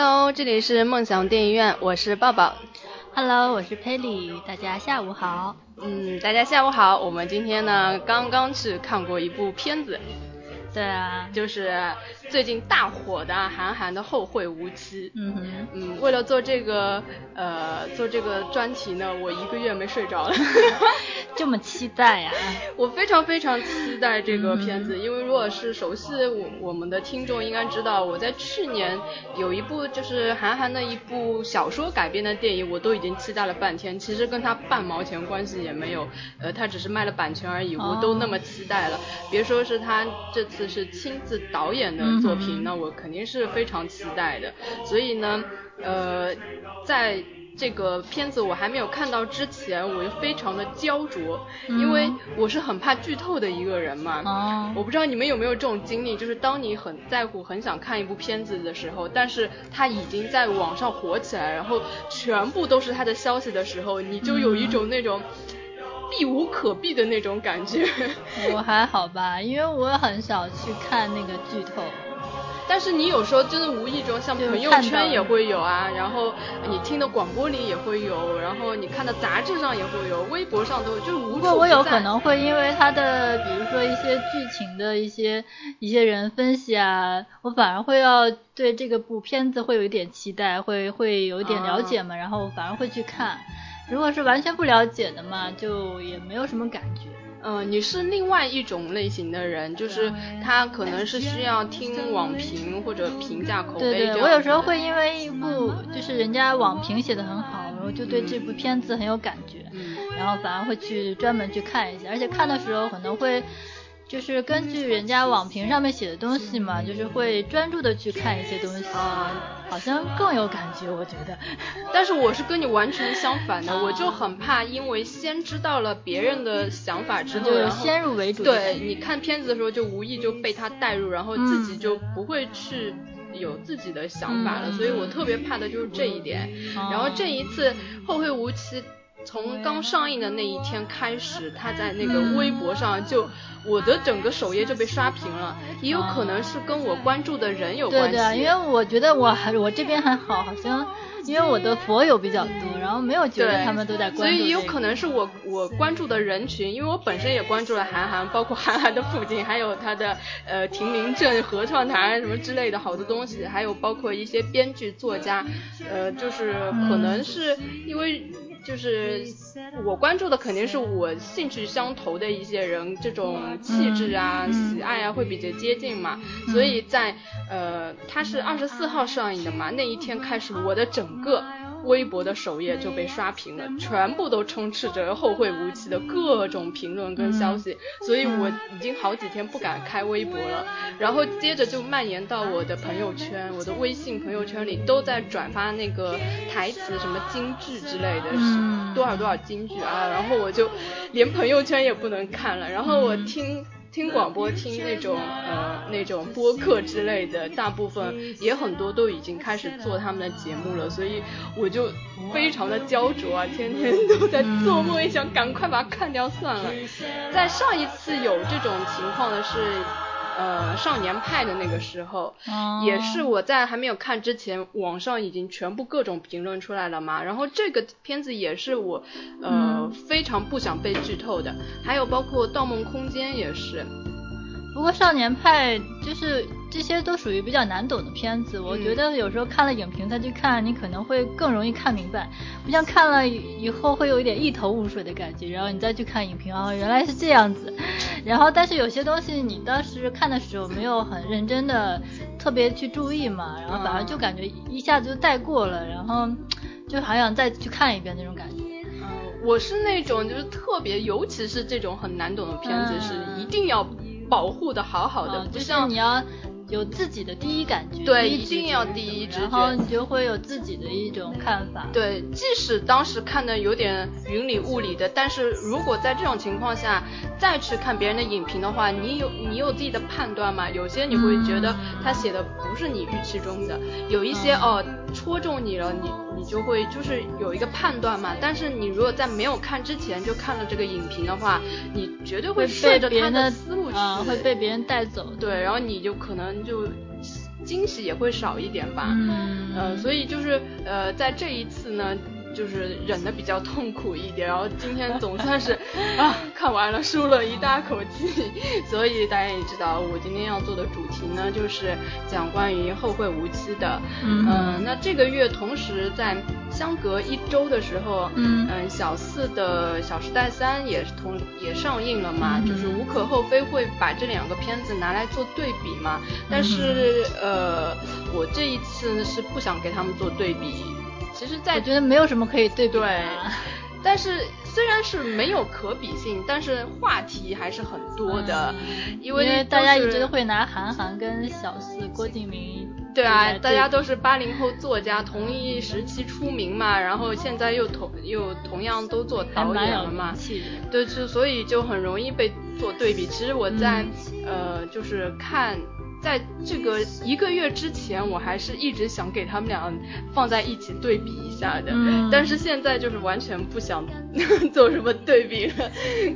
Hello，这里是梦想电影院，我是抱抱。Hello，我是佩里，大家下午好。嗯，大家下午好。我们今天呢，刚刚去看过一部片子。对啊，就是最近大火的韩寒的《后会无期》。嗯哼，嗯，为了做这个呃做这个专题呢，我一个月没睡着了。这么期待呀！我非常非常期待这个片子，因为如果是熟悉我我们的听众应该知道，我在去年有一部就是韩寒的一部小说改编的电影，我都已经期待了半天，其实跟他半毛钱关系也没有，呃，他只是卖了版权而已，我都那么期待了。别说是他这次是亲自导演的作品，那我肯定是非常期待的。所以呢，呃，在。这个片子我还没有看到之前，我就非常的焦灼，因为我是很怕剧透的一个人嘛。哦。我不知道你们有没有这种经历，就是当你很在乎、很想看一部片子的时候，但是它已经在网上火起来，然后全部都是它的消息的时候，你就有一种那种避无可避的那种感觉。我还好吧，因为我很少去看那个剧透。但是你有时候真的无意中，像朋友圈也会有啊，然后你听的广播里也会有，然后你看的杂志上也会有，微博上都有，就是无不过我有可能会因为他的，比如说一些剧情的一些一些人分析啊，我反而会要对这个部片子会有一点期待，会会有一点了解嘛，然后反而会去看。如果是完全不了解的嘛，就也没有什么感觉。嗯，你是另外一种类型的人，就是他可能是需要听网评或者评价口碑。对对，我有时候会因为一部就是人家网评写的很好，然后就对这部片子很有感觉，然后反而会去专门去看一下，而且看的时候可能会。就是根据人家网评上面写的东西嘛，就是会专注的去看一些东西，好像更有感觉，我觉得。但是我是跟你完全相反的，我就很怕，因为先知道了别人的想法之后，先入为主。对，你看片子的时候就无意就被他带入，然后自己就不会去有自己的想法了，所以我特别怕的就是这一点。然后这一次后会无期。从刚上映的那一天开始，他在那个微博上就我的整个首页就被刷屏了，也有可能是跟我关注的人有关系。对对，因为我觉得我还我这边还好，好像因为我的佛友比较多，然后没有觉得他们都在关注。所以有可能是我我关注的人群，因为我本身也关注了韩寒，包括韩寒的父亲，还有他的呃庭林镇合唱团什么之类的好多东西，还有包括一些编剧作家，呃，就是可能是因为。就是我关注的肯定是我兴趣相投的一些人，这种气质啊、喜爱啊会比较接近嘛，所以在呃，它是二十四号上映的嘛，那一天开始，我的整个。微博的首页就被刷屏了，全部都充斥着后会无期的各种评论跟消息，所以我已经好几天不敢开微博了。然后接着就蔓延到我的朋友圈，我的微信朋友圈里都在转发那个台词，什么京剧之类的，是多少多少京剧啊。然后我就连朋友圈也不能看了，然后我听。听广播，听那种呃那种播客之类的，大部分也很多都已经开始做他们的节目了，所以我就非常的焦灼啊，天天都在做梦，也想赶快把它看掉算了。在上一次有这种情况的是。呃，少年派的那个时候，也是我在还没有看之前，网上已经全部各种评论出来了嘛。然后这个片子也是我，呃，非常不想被剧透的。还有包括《盗梦空间》也是。不过少年派就是这些都属于比较难懂的片子，我觉得有时候看了影评再去看，你可能会更容易看明白，不像看了以后会有一点一头雾水的感觉，然后你再去看影评，哦，原来是这样子。然后但是有些东西你当时看的时候没有很认真的特别去注意嘛，然后反而就感觉一下子就带过了，然后就好想再去看一遍那种感觉。嗯，我是那种就是特别，尤其是这种很难懂的片子是一定要。保护的好好的，就像你要有自己的第一感觉，对，一定要第一直觉，然后你就会有自己的一种看法。对，即使当时看的有点云里雾里的，但是如果在这种情况下再去看别人的影评的话，你有你有自己的判断嘛？有些你会觉得他写的不是你预期中的，有一些哦戳中你了，你你就会就是有一个判断嘛。但是你如果在没有看之前就看了这个影评的话，你绝对会顺着他的思路去，会被别人带走。对，然后你就可能就。惊喜也会少一点吧。嗯，呃，所以就是呃，在这一次呢。就是忍的比较痛苦一点，然后今天总算是 啊看完了，舒了一大口气。所以大家也知道，我今天要做的主题呢，就是讲关于《后会无期》的。嗯，那这个月同时在相隔一周的时候，嗯嗯，小四的《小时代三》也同也上映了嘛，就是无可厚非会把这两个片子拿来做对比嘛。但是呃，我这一次是不想给他们做对比。其实，在我觉得没有什么可以对比，但是虽然是没有可比性，但是话题还是很多的，因为大家一直都会拿韩寒跟小四郭敬明，对啊，大家都是八零后作家，同一时期出名嘛，然后现在又同又同样都做导演了嘛，对，就所以就很容易被做对比。其实我在呃，就是看。在这个一个月之前，我还是一直想给他们俩放在一起对比一下的，但是现在就是完全不想 做什么对比了，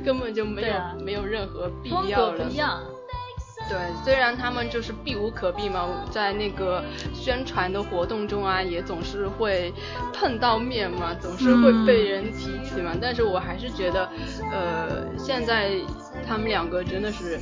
根本就没有没有任何必要了。对，虽然他们就是避无可避嘛，在那个宣传的活动中啊，也总是会碰到面嘛，总是会被人提起嘛，但是我还是觉得，呃，现在他们两个真的是。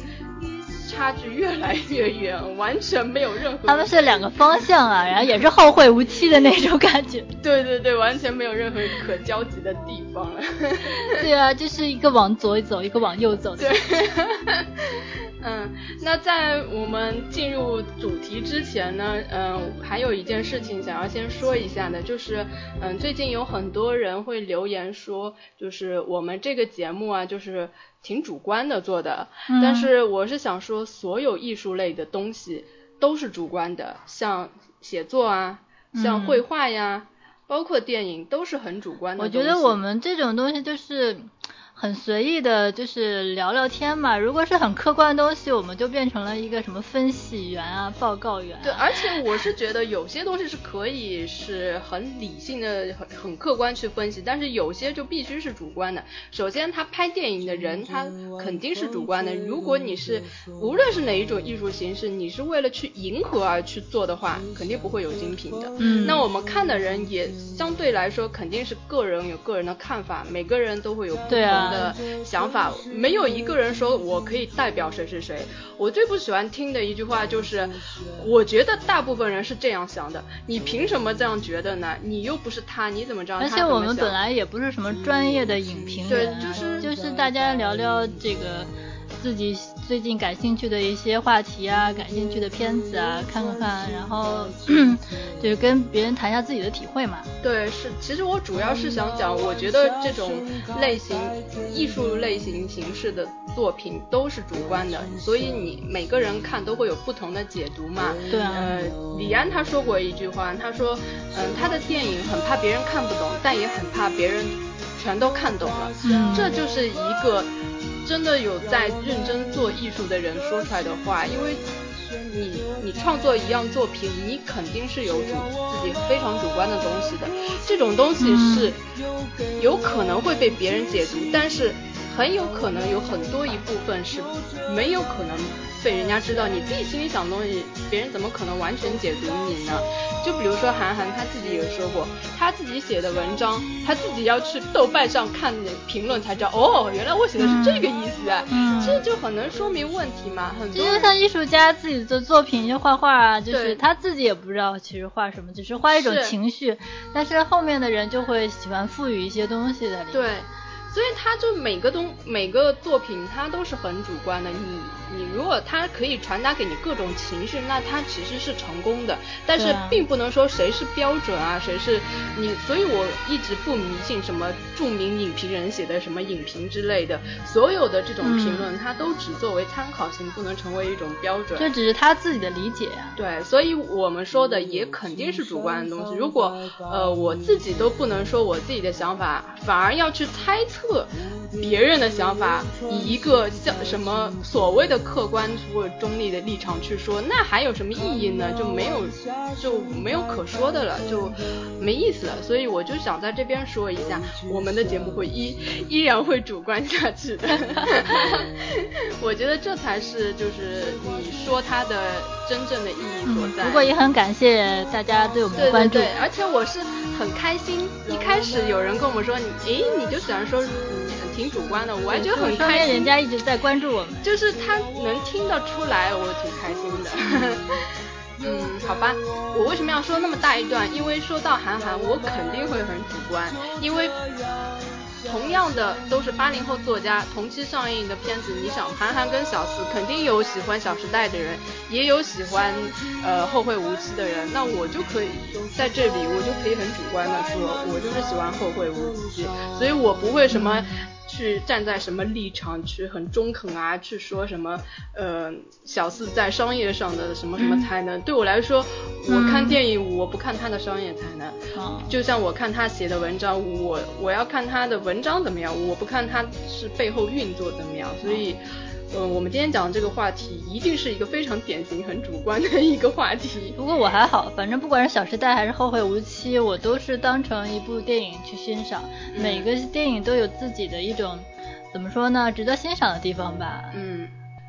差距越来越远，完全没有任何。他们是两个方向啊，然后也是后会无期的那种感觉。对对对，完全没有任何可交集的地方了。对啊，就是一个往左走，一个往右走。对。嗯，那在我们进入主题之前呢，嗯，还有一件事情想要先说一下的，就是，嗯，最近有很多人会留言说，就是我们这个节目啊，就是挺主观的做的，但是我是想说，所有艺术类的东西都是主观的，像写作啊，像绘画呀，包括电影都是很主观的。我觉得我们这种东西就是。很随意的，就是聊聊天嘛。如果是很客观的东西，我们就变成了一个什么分析员啊、报告员。对，而且我是觉得有些东西是可以是很理性的、很很客观去分析，但是有些就必须是主观的。首先，他拍电影的人他肯定是主观的。如果你是无论是哪一种艺术形式，你是为了去迎合而去做的话，肯定不会有精品的。嗯。那我们看的人也相对来说肯定是个人有个人的看法，每个人都会有不同。的想法没有一个人说我可以代表谁谁谁。我最不喜欢听的一句话就是，我觉得大部分人是这样想的，你凭什么这样觉得呢？你又不是他，你怎么知道？而且我们本来也不是什么专业的影评人，对，就是就是大家聊聊这个。自己最近感兴趣的一些话题啊，感兴趣的片子啊，看看看，然后 就是跟别人谈一下自己的体会嘛。对，是，其实我主要是想讲，我觉得这种类型艺术类型形式的作品都是主观的，所以你每个人看都会有不同的解读嘛。对啊。呃，李安他说过一句话，他说，嗯，他的电影很怕别人看不懂，但也很怕别人全都看懂了。嗯。这就是一个。真的有在认真做艺术的人说出来的话，因为你你创作一样作品，你肯定是有主自己非常主观的东西的，这种东西是有可能会被别人解读，但是很有可能有很多一部分是没有可能。被人家知道你自己心里想的东西，别人怎么可能完全解读你呢？就比如说韩寒他自己也说过，他自己写的文章，他自己要去豆瓣上看评论才知道，哦，原来我写的是这个意思啊，这就很能说明问题嘛。很多就像艺术家自己的作品，就画画啊，就是他自己也不知道其实画什么，只是画一种情绪，但是后面的人就会喜欢赋予一些东西在里面。对。所以他就每个东每个作品，他都是很主观的。你你如果他可以传达给你各种情绪，那他其实是成功的。但是并不能说谁是标准啊，谁是你。所以我一直不迷信什么著名影评人写的什么影评之类的。所有的这种评论，它都只作为参考性，不能成为一种标准。这只是他自己的理解呀。对，所以我们说的也肯定是主观的东西。如果呃我自己都不能说我自己的想法，反而要去猜测。别人的想法，以一个像什么所谓的客观或者中立的立场去说，那还有什么意义呢？就没有就没有可说的了，就没意思了。所以我就想在这边说一下，我们的节目会依依然会主观下去的。我觉得这才是就是你说它的真正的意义所在。不过也很感谢大家对我们的关注，对对对，而且我是很开心。一开始有人跟我们说，你诶，你就喜欢说。挺主观的，我还觉得很开心。人家一直在关注我们，就是他能听得出来，我挺开心的。嗯，好吧，我为什么要说那么大一段？因为说到韩寒，我肯定会很主观，因为同样的都是八零后作家，同期上映的片子，你想韩寒跟小四，肯定有喜欢《小时代》的人，也有喜欢呃《后会无期》的人，那我就可以在这里，我就可以很主观的说，我就是喜欢《后会无期》，所以我不会什么。去站在什么立场去很中肯啊？去说什么呃小四在商业上的什么什么才能？对我来说，我看电影我不看他的商业才能，就像我看他写的文章，我我要看他的文章怎么样，我不看他是背后运作怎么样，所以。嗯，我们今天讲的这个话题一定是一个非常典型、很主观的一个话题。不过我还好，反正不管是《小时代》还是《后会无期》，我都是当成一部电影去欣赏。每个电影都有自己的一种，怎么说呢，值得欣赏的地方吧。嗯，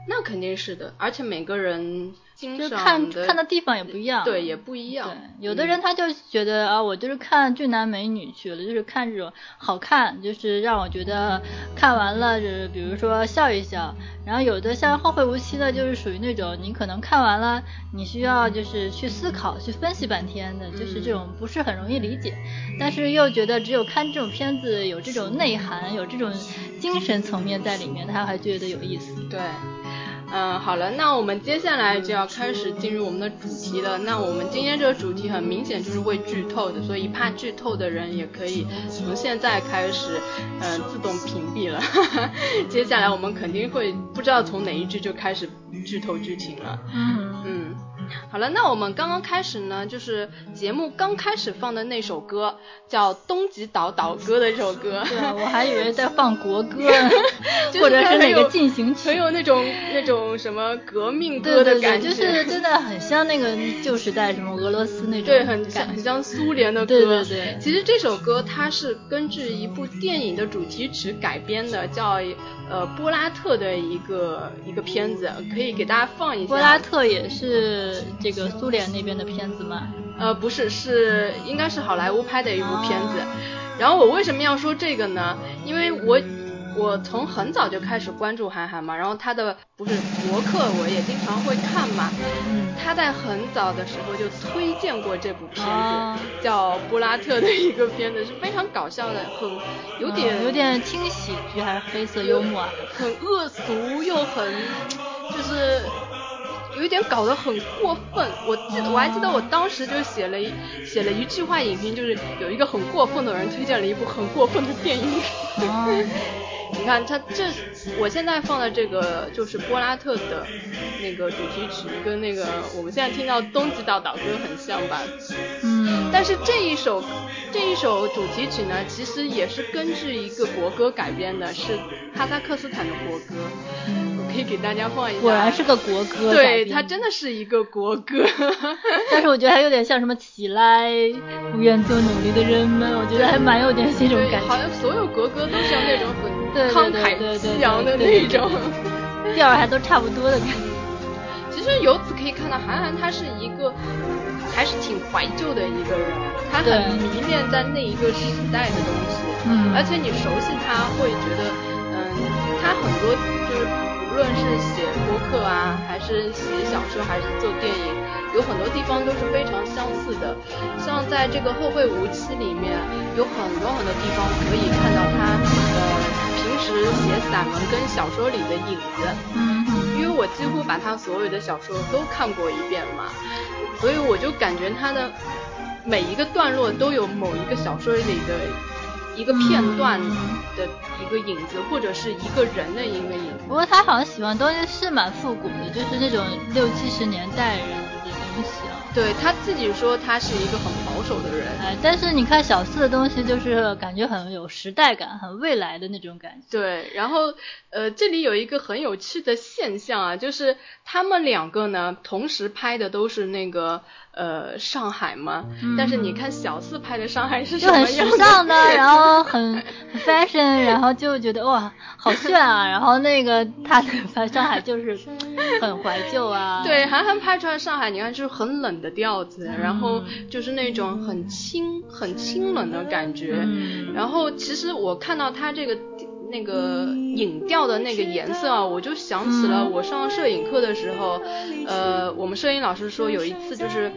那肯定是的，而且每个人。就是看看的地方也不一样，对，也不一样。对，有的人他就觉得啊，我就是看俊男美女去了，就是看这种好看，就是让我觉得看完了，就是比如说笑一笑。然后有的像后会无期的，就是属于那种你可能看完了，你需要就是去思考、去分析半天的，就是这种不是很容易理解。但是又觉得只有看这种片子有这种内涵，有这种精神层面在里面，他还觉得有意思。对。嗯，好了，那我们接下来就要开始进入我们的主题了。那我们今天这个主题很明显就是会剧透的，所以怕剧透的人也可以从现在开始，嗯，自动屏蔽了。接下来我们肯定会不知道从哪一句就开始剧透剧情了。嗯嗯。好了，那我们刚刚开始呢，就是节目刚开始放的那首歌，叫《东极岛岛歌》的这首歌。对啊，我还以为在放国歌，或者是哪个进行曲，很有那种那种什么革命歌的感觉。对对对，就是真的很像那个旧时代什么俄罗斯那种。对，很像很像苏联的歌。对对对。其实这首歌它是根据一部电影的主题曲改编的，叫呃波拉特的一个一个片子，可以给大家放一下。波拉特也是。这个苏联那边的片子吗？呃，不是，是应该是好莱坞拍的一部片子。然后我为什么要说这个呢？因为我我从很早就开始关注韩寒嘛，然后他的不是博客我也经常会看嘛。他在很早的时候就推荐过这部片子，叫布拉特的一个片子，是非常搞笑的，很有点有点轻喜剧还是黑色幽默，很恶俗又很就是。有一点搞得很过分，我记得我还记得我当时就写了一写了一句话影评，就是有一个很过分的人推荐了一部很过分的电影。你看他这，我现在放的这个就是波拉特的那个主题曲，跟那个我们现在听到东极岛岛歌很像吧？嗯。但是这一首这一首主题曲呢，其实也是根据一个国歌改编的，是哈萨克斯坦的国歌。可以给大家放一下，果然是个国歌，对，它真的是一个国歌。但是我觉得还有点像什么起来，不愿做努力的人们，我觉得还蛮有点这种感觉。好像所有国歌都像那种很慷慨激昂的那种，调儿还都差不多的感觉。其实由此可以看到，韩寒他是一个还是挺怀旧的一个人，他很迷恋在那一个时代的东西。嗯。而且你熟悉他，会觉得，嗯，他很多就是。无论是写播客啊，还是写小说，还是做电影，有很多地方都是非常相似的。像在这个《后会无期》里面，有很多很多地方可以看到他呃平时写散文跟小说里的影子。嗯。因为我几乎把他所有的小说都看过一遍嘛，所以我就感觉他的每一个段落都有某一个小说里的。一个片段的一个影子，或者是一个人的一个影子。不过他好像喜欢东西是蛮复古的，就是那种六七十年代人的东西啊。对他自己说他是一个很保守的人。哎，但是你看小四的东西，就是感觉很有时代感，很未来的那种感觉。对，然后呃，这里有一个很有趣的现象啊，就是他们两个呢，同时拍的都是那个。呃，上海嘛，但是你看小四拍的上海是什么样？就很时尚的，然后很 fashion，然后就觉得哇，好炫啊！然后那个他的拍上海就是很怀旧啊。对，韩寒拍出来上海，你看就是很冷的调子，然后就是那种很清、很清冷的感觉。然后其实我看到他这个。那个影调的那个颜色啊，我就想起了我上摄影课的时候，呃，我们摄影老师说有一次就是，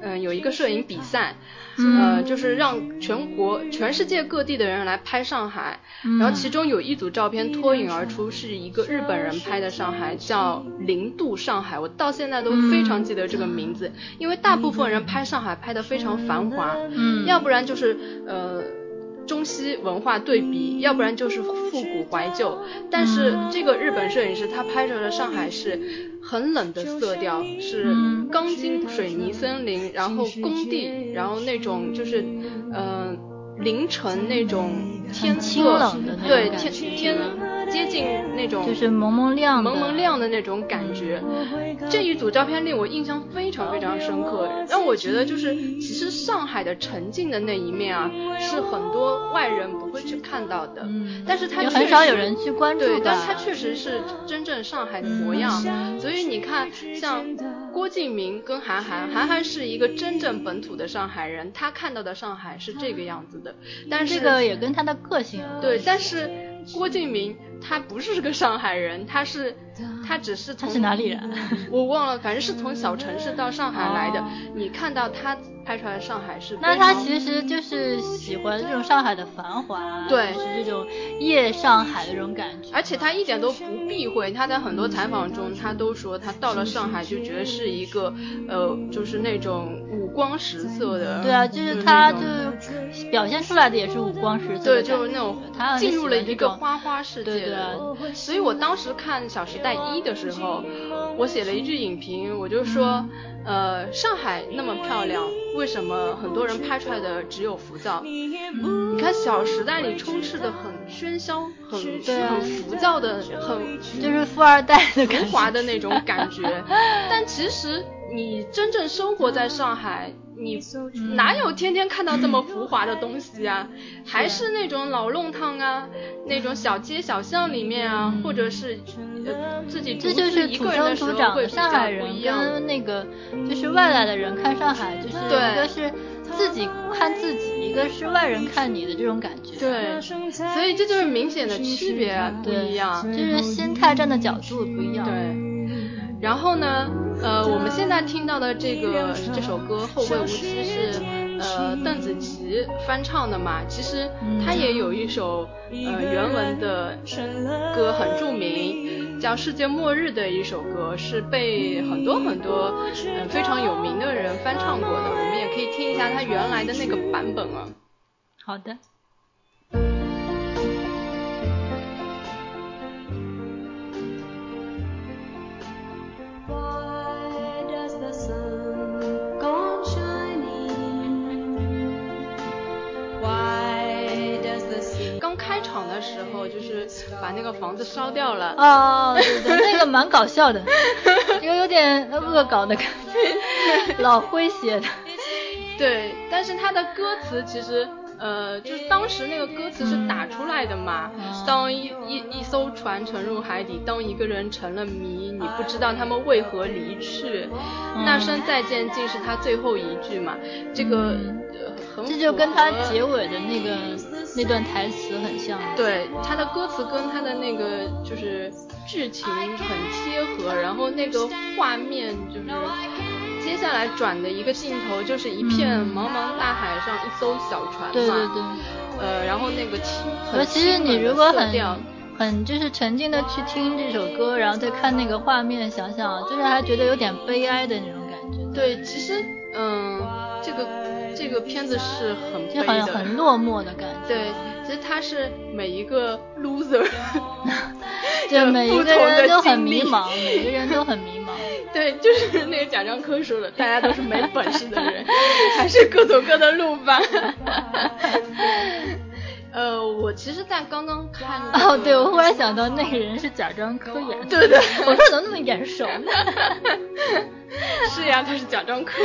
嗯，有一个摄影比赛，呃，就是让全国、全世界各地的人来拍上海，然后其中有一组照片脱颖而出，是一个日本人拍的上海，叫零度上海，我到现在都非常记得这个名字，因为大部分人拍上海拍的非常繁华，嗯，要不然就是呃。中西文化对比，要不然就是复古怀旧。但是这个日本摄影师他拍出来的上海是很冷的色调，是钢筋水泥森林，然后工地，然后那种就是嗯凌晨那种天色，对天天。接近那种就是蒙蒙亮、蒙蒙亮的那种感觉。这一组照片令我印象非常非常深刻，让我觉得就是其实上海的沉静的那一面啊，是很多外人不会去看到的。嗯，但是它很少有人去关注对，但它确实是真正上海的模样。所以你看，像郭敬明跟韩寒，韩寒是一个真正本土的上海人，他看到的上海是这个样子的。但是这个也跟他的个性对，但是郭敬明。他不是个上海人，他是，他只是从是哪里人？我忘了，反正是从小城市到上海来的。你看到他。拍出来的上海是，那他其实就是喜欢这种上海的繁华，对，是这种夜上海的这种感觉。而且他一点都不避讳，他在很多采访中，他都说他到了上海就觉得是一个，呃，就是那种五光十色的。对啊，就是他就表现出来的也是五光十色。对，就是那种进入了一个花花世界。对所以我当时看《小时代一》的时候，我写了一句影评，我就说。呃，上海那么漂亮，为什么很多人拍出来的只有浮躁？你看《小时代》里充斥的很喧嚣、很很浮躁的、很就是富二代的浮 华的那种感觉，但其实你真正生活在上海。你哪有天天看到这么浮华的东西啊？还是那种老弄堂啊，那种小街小巷里面啊，或者是自己这就是土生土长的上海人跟那个就是外来的人看上海，就是一个是自己看自己，一个是外人看你的这种感觉。对，所以这就是明显的区别不一样，就是心态站的角度不一样。对。然后呢，呃，我们现在听到的这个这首歌《后会无期》是呃邓紫棋翻唱的嘛？其实她也有一首呃原文的歌很著名，叫《世界末日》的一首歌，是被很多很多嗯非常有名的人翻唱过的。我们也可以听一下她原来的那个版本啊。好的。时候就是把那个房子烧掉了哦，对对，那个蛮搞笑的，有有点恶搞的感觉，老诙谐的。对，但是他的歌词其实，呃，就是当时那个歌词是打出来的嘛。当一一一艘船沉入海底，当一个人成了谜，你不知道他们为何离去，那声再见竟是他最后一句嘛。这个很这就跟他结尾的那个。那段台词很像，对他的歌词跟他的那个就是剧情很贴合，然后那个画面就是接下来转的一个镜头就是一片茫茫大海上一艘小船嘛，对对对，呃，然后那个清很其实你如果很很就是沉浸的去听这首歌，然后再看那个画面，想想就是还觉得有点悲哀的那种感觉。对，其实嗯，这个。这个片子是很悲的，很落寞的感觉。对，其实他是每一个 loser，就，每一个人都很迷茫，每个人都很迷茫。对，就是那个贾樟柯说的，大家都是没本事的人，还是各走各的路吧。呃，我其实，在刚刚看哦，对，我忽然想到那个人是贾樟柯演的，对对，我说怎么那么眼熟呢？是呀，他是贾樟柯。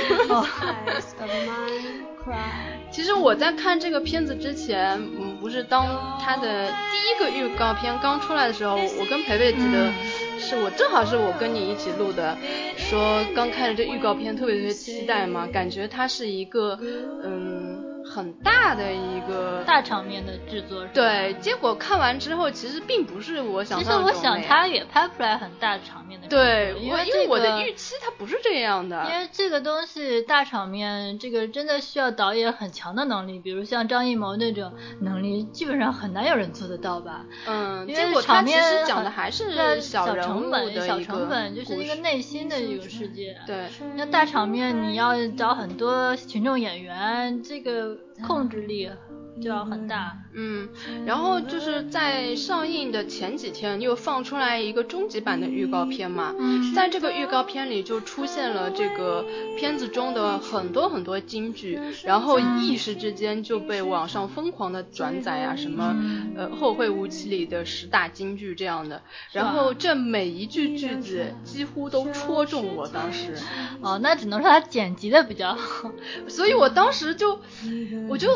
其实我在看这个片子之前，嗯，不是当他的第一个预告片刚出来的时候，我跟培培记得是我正好是我跟你一起录的，说刚看了这预告片特别特别期待嘛，感觉他是一个嗯。很大的一个大场面的制作，对，结果看完之后，其实并不是我想象中其实我想他也拍不出来很大场面的，对，因为因为我的预期它不是这样的。因为这个东西大场面，这个真的需要导演很强的能力，比如像张艺谋那种能力，基本上很难有人做得到吧？嗯，因为场面讲的还是小成本，小成本就是一个内心的一个世界。对，那大场面你要找很多群众演员，这个。控制力就要很大，嗯，然后就是在上映的前几天又放出来一个终极版的预告片嘛，嗯，在这个预告片里就出现了这个片子中的很多很多金句，然后一时之间就被网上疯狂的转载啊，什么呃后会无期里的十大金句这样的，然后这每一句句子几乎都戳中我当时，哦，那只能说他剪辑的比较好，所以我当时就。我就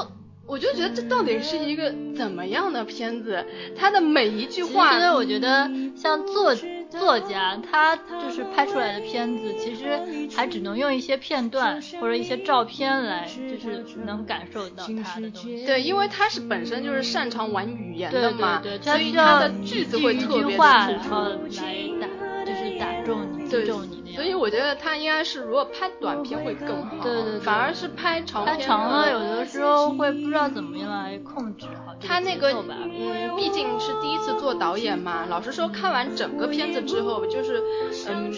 我就觉得这到底是一个怎么样的片子？他的每一句话，其实我觉得像作作家，他就是拍出来的片子，其实还只能用一些片段或者一些照片来，就是能感受到他的东西。对，因为他是本身就是擅长玩语言的嘛，所以他的句子会特别的突出，来打就是打中你，击中你。所以我觉得他应该是，如果拍短片会更好，对对，反而是拍长片，拍长了有的时候会不知道怎么样来控制好他那个，嗯，毕竟是第一次做导演嘛。老实说，看完整个片子之后，就是嗯，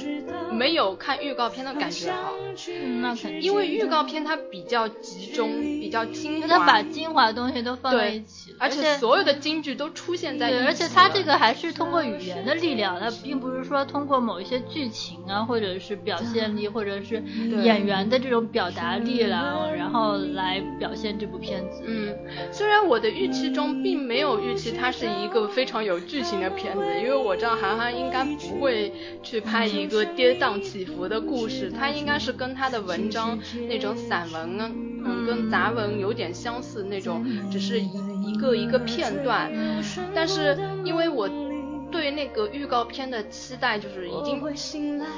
没有看预告片的感觉好。嗯，那肯定。因为预告片它比较集中，比较精华，他把精华的东西都放在一起，而且所有的金句都出现在一起。对，而且他这个还是通过语言的力量，他并不是说通过某一些剧情啊，或者。是表现力，或者是演员的这种表达力了，然后来表现这部片子。嗯，虽然我的预期中并没有预期它是一个非常有剧情的片子，因为我知道韩寒应该不会去拍一个跌宕起伏的故事，他应该是跟他的文章那种散文啊，嗯，跟杂文有点相似那种，只是一一个一个片段。但是因为我。对那个预告片的期待就是已经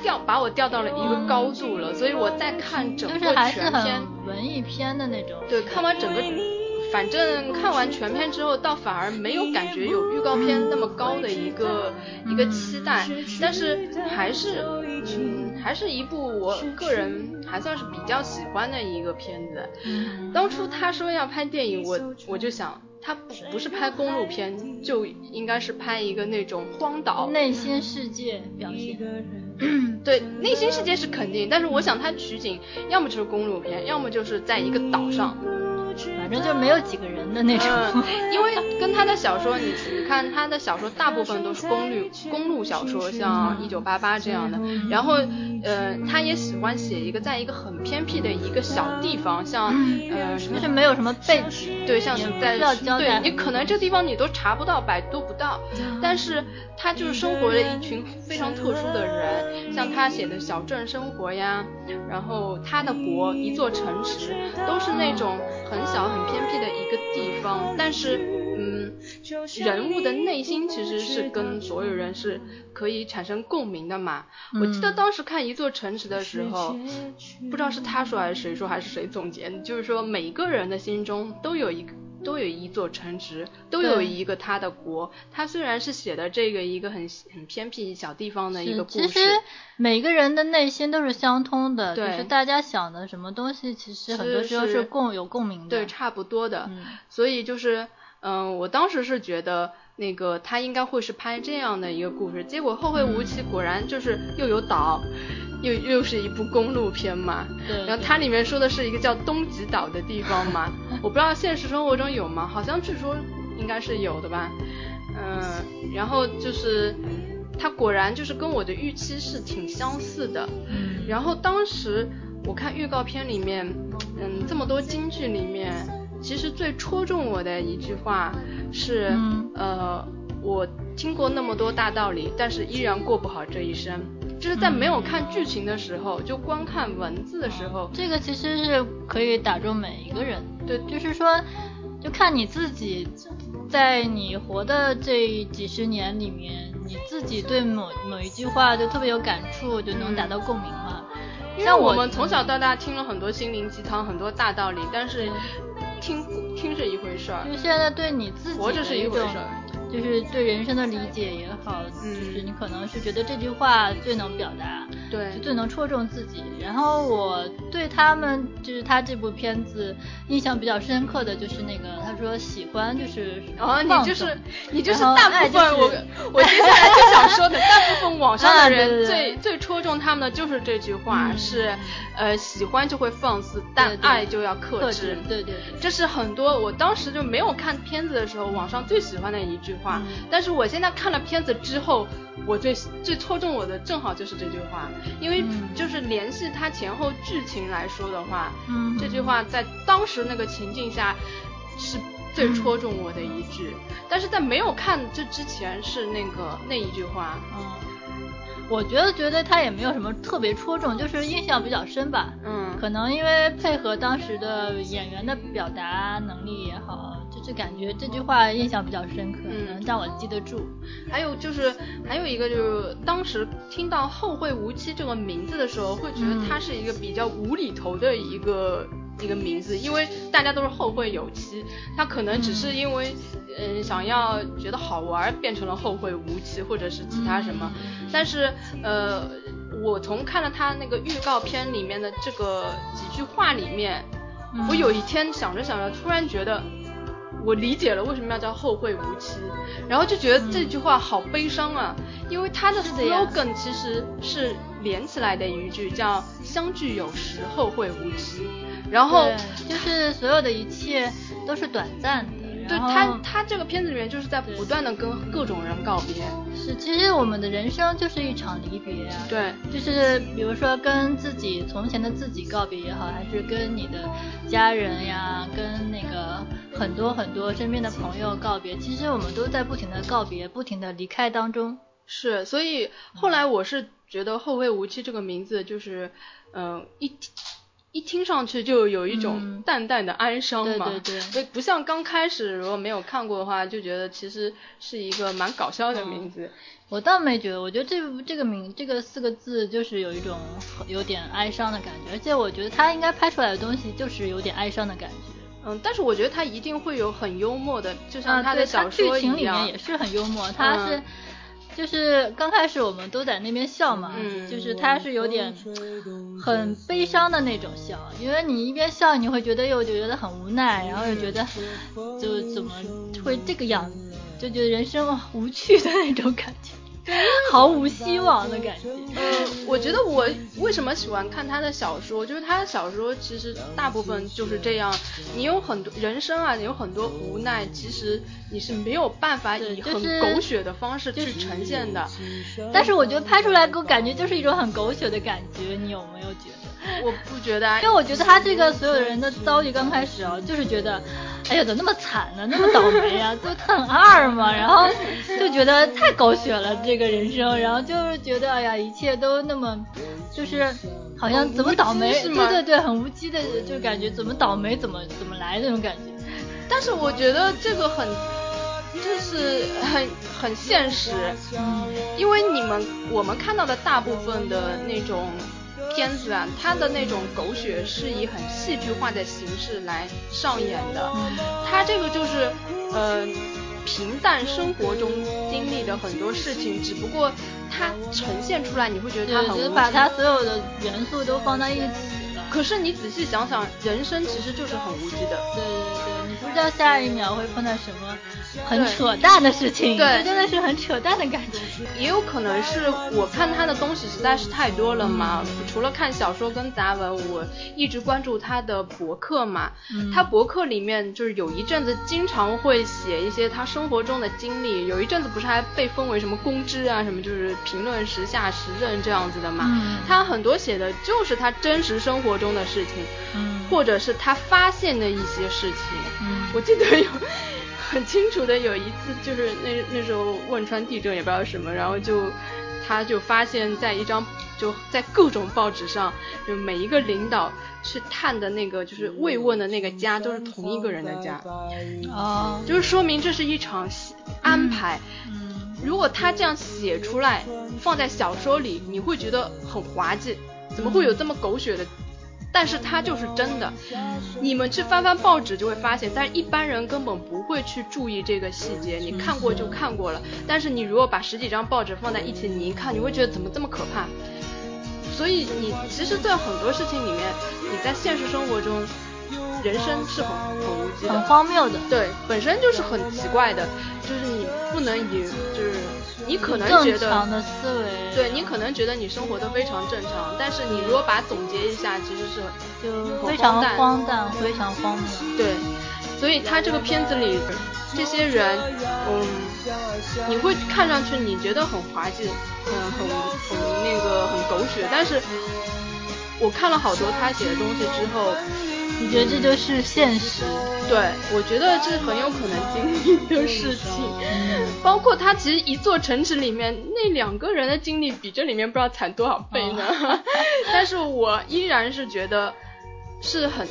掉把我调到了一个高度了，所以我在看整个全片文艺片的那种。对，看完整个，反正看完全片之后，倒反而没有感觉有预告片那么高的一个一个期待，但是还是嗯，还是一部我个人还算是比较喜欢的一个片子。当初他说要拍电影，我我就想。他不不是拍公路片，就应该是拍一个那种荒岛内心世界表现。对，内心世界是肯定，但是我想他取景，要么就是公路片，要么就是在一个岛上。反正就没有几个人的那种，因为跟他的小说，你你看他的小说大部分都是公路公路小说，像一九八八这样的。然后，呃，他也喜欢写一个在一个很偏僻的一个小地方，像呃什么，就是没有什么背景，对，像在对，你可能这地方你都查不到，百度不到，但是他就是生活了一群非常特殊的人，像他写的小镇生活呀，然后他的国一座城池都是那种很。小很偏僻的一个地方，但是，嗯，人物的内心其实是跟所有人是可以产生共鸣的嘛。我记得当时看一座城池的时候，不知道是他说还是谁说还是谁总结，就是说每个人的心中都有一个。都有一座城池，都有一个他的国。他虽然是写的这个一个很很偏僻小地方的一个故事，其实每个人的内心都是相通的，就是大家想的什么东西，其实很多时候是共有共鸣的，对，差不多的。所以就是，嗯，我当时是觉得那个他应该会是拍这样的一个故事，结果后会无期，果然就是又有岛。又又是一部公路片嘛，对。然后它里面说的是一个叫东极岛的地方嘛，我不知道现实生活中有吗？好像据说应该是有的吧。嗯，然后就是它果然就是跟我的预期是挺相似的。嗯，然后当时我看预告片里面，嗯，这么多京剧里面，其实最戳中我的一句话是，嗯呃，我听过那么多大道理，但是依然过不好这一生。就是在没有看剧情的时候，就光看文字的时候，这个其实是可以打中每一个人。对，就是说，就看你自己，在你活的这几十年里面，你自己对某某一句话就特别有感触，就能达到共鸣嘛。因为我们从小到大听了很多心灵鸡汤，很多大道理，但是听听是一回事儿，就现在对你自己活着是一回事儿。就是对人生的理解也好，就是你可能是觉得这句话最能表达，对，就最能戳中自己。然后我对他们就是他这部片子印象比较深刻的就是那个他说喜欢就是哦，你就是你就是大部分我我接下来就想说的大部分网上的人最最戳中他们的就是这句话是呃喜欢就会放肆，但爱就要克制。对对，这是很多我当时就没有看片子的时候网上最喜欢的一句。话，但是我现在看了片子之后，我最最戳中我的正好就是这句话，因为就是联系它前后剧情来说的话，嗯，这句话在当时那个情境下是最戳中我的一句，但是在没有看这之前是那个那一句话，嗯。我觉得觉得他也没有什么特别戳中，就是印象比较深吧。嗯，可能因为配合当时的演员的表达能力也好，就感觉这句话印象比较深刻，能让我记得住。还有就是还有一个就是当时听到“后会无期”这个名字的时候，会觉得它是一个比较无厘头的一个。一个名字，因为大家都是后会有期，他可能只是因为，嗯，想要觉得好玩，变成了后会无期，或者是其他什么。但是，呃，我从看了他那个预告片里面的这个几句话里面，我有一天想着想着，突然觉得我理解了为什么要叫后会无期，然后就觉得这句话好悲伤啊，因为它的 slogan 其实是连起来的一句，叫相聚有时，后会无期。然后就是所有的一切都是短暂的。对他，他这个片子里面就是在不断的跟各种人告别。是，其实我们的人生就是一场离别啊。对，就是比如说跟自己从前的自己告别也好，还是跟你的家人呀，跟那个很多很多身边的朋友告别，其实我们都在不停的告别，不停的离开当中。是，所以后来我是觉得“后会无期”这个名字就是，嗯，一。一听上去就有一种淡淡的哀伤嘛，对对对，不像刚开始如果没有看过的话，就觉得其实是一个蛮搞笑的名字。我倒没觉得，我觉得这这个名这个四个字就是有一种有点哀伤的感觉，而且我觉得他应该拍出来的东西就是有点哀伤的感觉。嗯，但是我觉得他一定会有很幽默的，就像他的小说一样。剧情里面也是很幽默，他是。就是刚开始我们都在那边笑嘛，就是他是有点很悲伤的那种笑，因为你一边笑你会觉得又觉得很无奈，然后又觉得就怎么会这个样子，就觉得人生无趣的那种感觉。毫无希望的感觉。嗯，我觉得我为什么喜欢看他的小说，就是他的小说其实大部分就是这样。你有很多人生啊，你有很多无奈，其实你是没有办法以很狗血的方式去呈现的。但是我觉得拍出来给我感觉就是一种很狗血的感觉，你有没有觉得？我不觉得，因为我觉得他这个所有人的遭遇刚开始啊，就是觉得，哎呀，怎么那么惨呢？那么倒霉啊，就很二嘛，然后就觉得太狗血了这个人生，然后就是觉得，哎呀，一切都那么，就是好像怎么倒霉，对对对，很无稽的，就感觉怎么倒霉怎么怎么来那种感觉。但是我觉得这个很，就是很很现实，嗯，因为你们我们看到的大部分的那种。片子啊，它的那种狗血是以很戏剧化的形式来上演的，它这个就是，呃，平淡生活中经历的很多事情，只不过它呈现出来，你会觉得它很把它所有的元素都放在一起了。可是你仔细想想，人生其实就是很无稽的。对对对，你不知道下一秒会碰到什么很扯淡的事情，对，真的是很扯淡的感觉。也有可能是我看他的东西实在是太多了嘛。除了看小说跟杂文，我一直关注他的博客嘛。他博客里面就是有一阵子经常会写一些他生活中的经历，有一阵子不是还被封为什么公知啊，什么就是评论时下时政这样子的嘛。他很多写的就是他真实生活中的事情，或者是他发现的一些事情。我记得有。很清楚的有一次，就是那那时候汶川地震也不知道什么，然后就他就发现，在一张就在各种报纸上，就每一个领导去探的那个就是慰问的那个家都是同一个人的家，哦，就是说明这是一场安排嗯。如果他这样写出来，放在小说里，你会觉得很滑稽，怎么会有这么狗血的？但是它就是真的，你们去翻翻报纸就会发现，但是一般人根本不会去注意这个细节，你看过就看过了。但是你如果把十几张报纸放在一起，你一看，你会觉得怎么这么可怕？所以你其实，在很多事情里面，你在现实生活中，人生是很很无稽的，很荒谬的，对，本身就是很奇怪的，就是你不能以就是。你可能觉得的思维，对你可能觉得你生活的非常正常，但是你如果把总结一下，其实是就非常荒诞，非常荒谬。对，所以他这个片子里这些人，嗯，你会看上去你觉得很滑稽，嗯，很很那个很狗血，但是我看了好多他写的东西之后。你觉得这就是现实？对，我觉得这很有可能经历的事情，包括他其实一座城池里面那两个人的经历比这里面不知道惨多少倍呢。但是我依然是觉得是很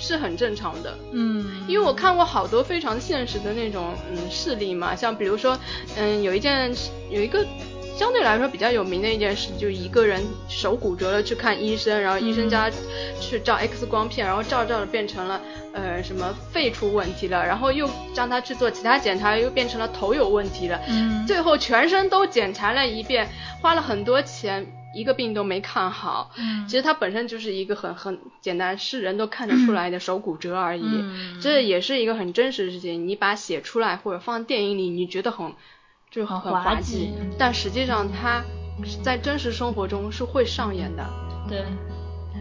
是很正常的，嗯，因为我看过好多非常现实的那种嗯事例嘛，像比如说嗯有一件有一个。相对来说比较有名的一件事，就一个人手骨折了去看医生，然后医生叫他去照 X 光片，然后照照着变成了呃什么肺出问题了，然后又让他去做其他检查，又变成了头有问题了，嗯，最后全身都检查了一遍，花了很多钱，一个病都没看好。嗯，其实他本身就是一个很很简单，是人都看得出来的手骨折而已。这也是一个很真实的事情，你把写出来或者放电影里，你觉得很。就很滑稽，但实际上它在真实生活中是会上演的。对。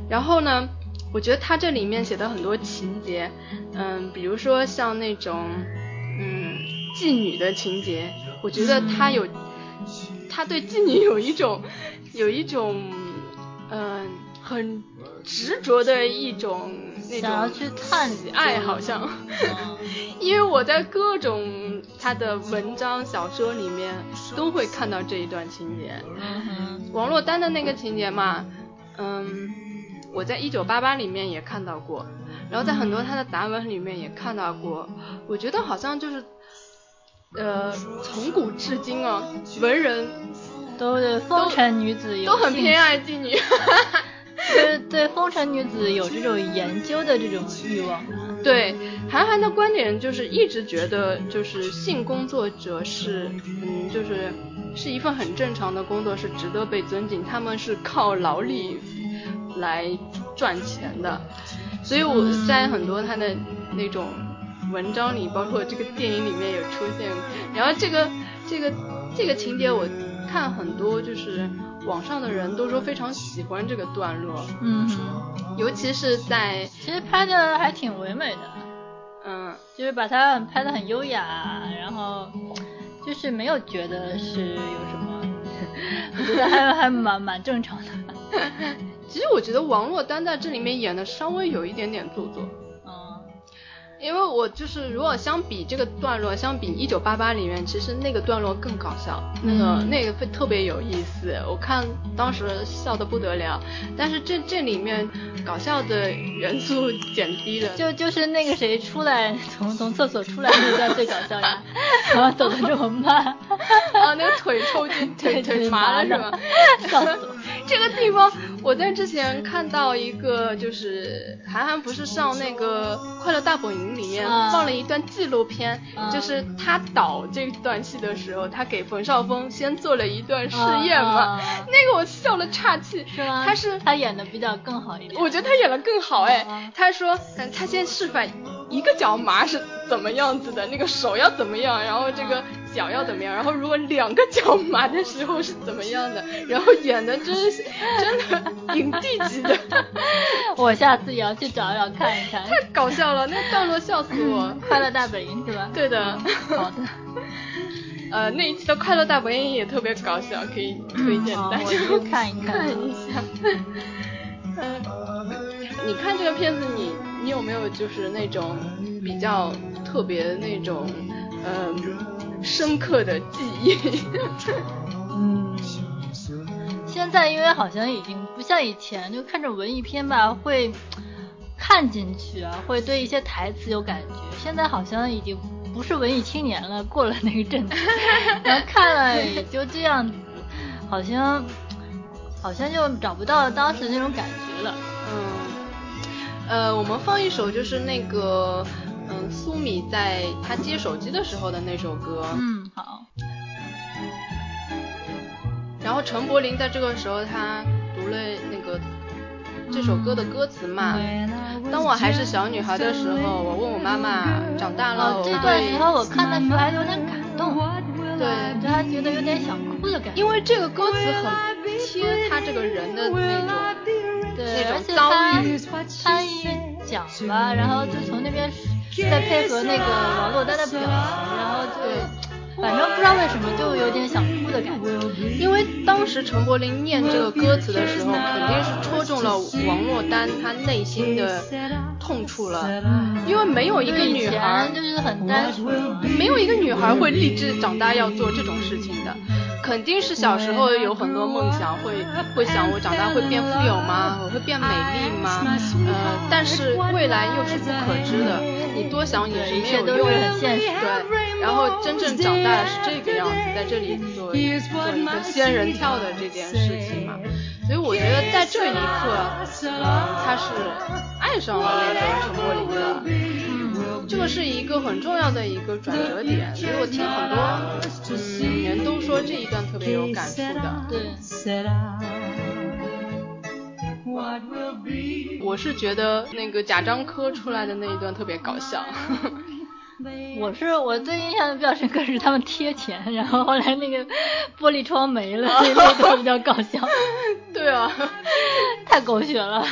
然后呢，我觉得他这里面写的很多情节，嗯，比如说像那种嗯妓女的情节，我觉得他有他对妓女有一种有一种嗯很执着的一种那种喜爱，好像。因为我在各种他的文章、小说里面都会看到这一段情节。王珞丹的那个情节嘛，嗯，我在《一九八八》里面也看到过，然后在很多他的杂文里面也看到过。我觉得好像就是，呃，从古至今啊，文人都是风尘女子都很偏爱妓女。对对，风尘女子有这种研究的这种欲望。对，韩寒的观点就是一直觉得，就是性工作者是，嗯，就是是一份很正常的工作，是值得被尊敬。他们是靠劳力来赚钱的，所以我在很多他的那种文章里，包括这个电影里面有出现。然后这个这个这个情节，我看很多就是。网上的人都说非常喜欢这个段落，嗯，尤其是在其实拍的还挺唯美的，嗯，就是把它拍的很优雅，然后就是没有觉得是有什么，我觉得还 还蛮蛮正常的。其实我觉得王珞丹在这里面演的稍微有一点点做作。因为我就是如果相比这个段落，相比一九八八里面，其实那个段落更搞笑，那个那个会特别有意思，我看当时笑的不得了。但是这这里面搞笑的元素减低了，就就是那个谁出来从从厕所出来那段最搞笑呀，然后走的这么慢，啊那个腿抽筋腿腿麻了是吧？笑死了。这个地方我在之前看到一个，就是韩寒不是上那个快乐大本营。里面放了一段纪录片，就是他导这段戏的时候，他给冯绍峰先做了一段试验嘛，那个我笑了岔气。是吗？他是他演的比较更好一点。我觉得他演的更好哎，他说，嗯他先示范一个脚麻是怎么样子的，那个手要怎么样，然后这个脚要怎么样，然后如果两个脚麻的时候是怎么样的，然后演的真是真的影帝级的。我下次也要去找找看一看，太搞笑了，那段落笑死我。快乐大本营是吧？对的。好的。呃，那一期的快乐大本营也特别搞笑，可以推荐大家看一看 一下。你看这个片子，你你有没有就是那种比较特别那种嗯深刻的记忆？嗯，现在因为好像已经不像以前，就看着文艺片吧，会看进去啊，会对一些台词有感觉。现在好像已经不是文艺青年了，过了那个阵子，然后看了也就这样子，好像好像就找不到当时那种感觉了。嗯，呃，我们放一首就是那个，嗯，苏米在他接手机的时候的那首歌。嗯，好。然后陈柏霖在这个时候他读了那个这首歌的歌词嘛。当我还是小女孩的时候，我问我妈妈，长大了我会。这段时候我看的时候还有点感动。对，就还觉得有点想哭的感觉。因为这个歌词很贴他这个人的那种。对，而且他他一讲吧，然后就从那边再配合那个王珞丹的表情，然后就反正不知道为什么就有点想哭的感觉。因为当时陈柏霖念这个歌词的时候，肯定是戳中了王珞丹她内心的痛处了。因为没有一个女孩就是很单纯，没有一个女孩会立志长大要做这种事情的。肯定是小时候有很多梦想，会会想我长大会变富有吗？我会变美丽吗？呃，但是未来又是不可知的，你多想也是没有用的。对，然后真正长大是这个样子，在这里做做一个仙人跳的这件事情嘛。所以我觉得在这一刻，他是爱上了那个陈柏霖的。这个是一个很重要的一个转折点，所以我听很多嗯人都说这一段特别有感触的。对。我是觉得那个贾樟柯出来的那一段特别搞笑。我是我最印象比较深刻是他们贴钱，然后后来那个玻璃窗没了，那段比较搞笑。对啊，太狗血了。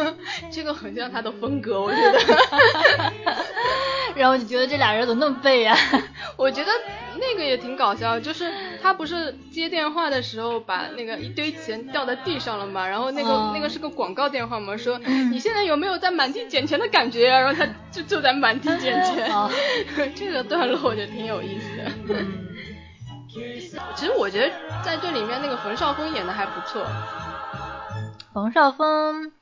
这个很像他的风格，我觉得。然后就觉得这俩人怎么那么背呀？我觉得那个也挺搞笑，就是他不是接电话的时候把那个一堆钱掉在地上了嘛，然后那个那个是个广告电话嘛，说你现在有没有在满地捡钱的感觉啊？然后他就就在满地捡钱。这个段落我觉得挺有意思的。其实我觉得在这里面那个冯绍峰演的还不错。冯绍峰。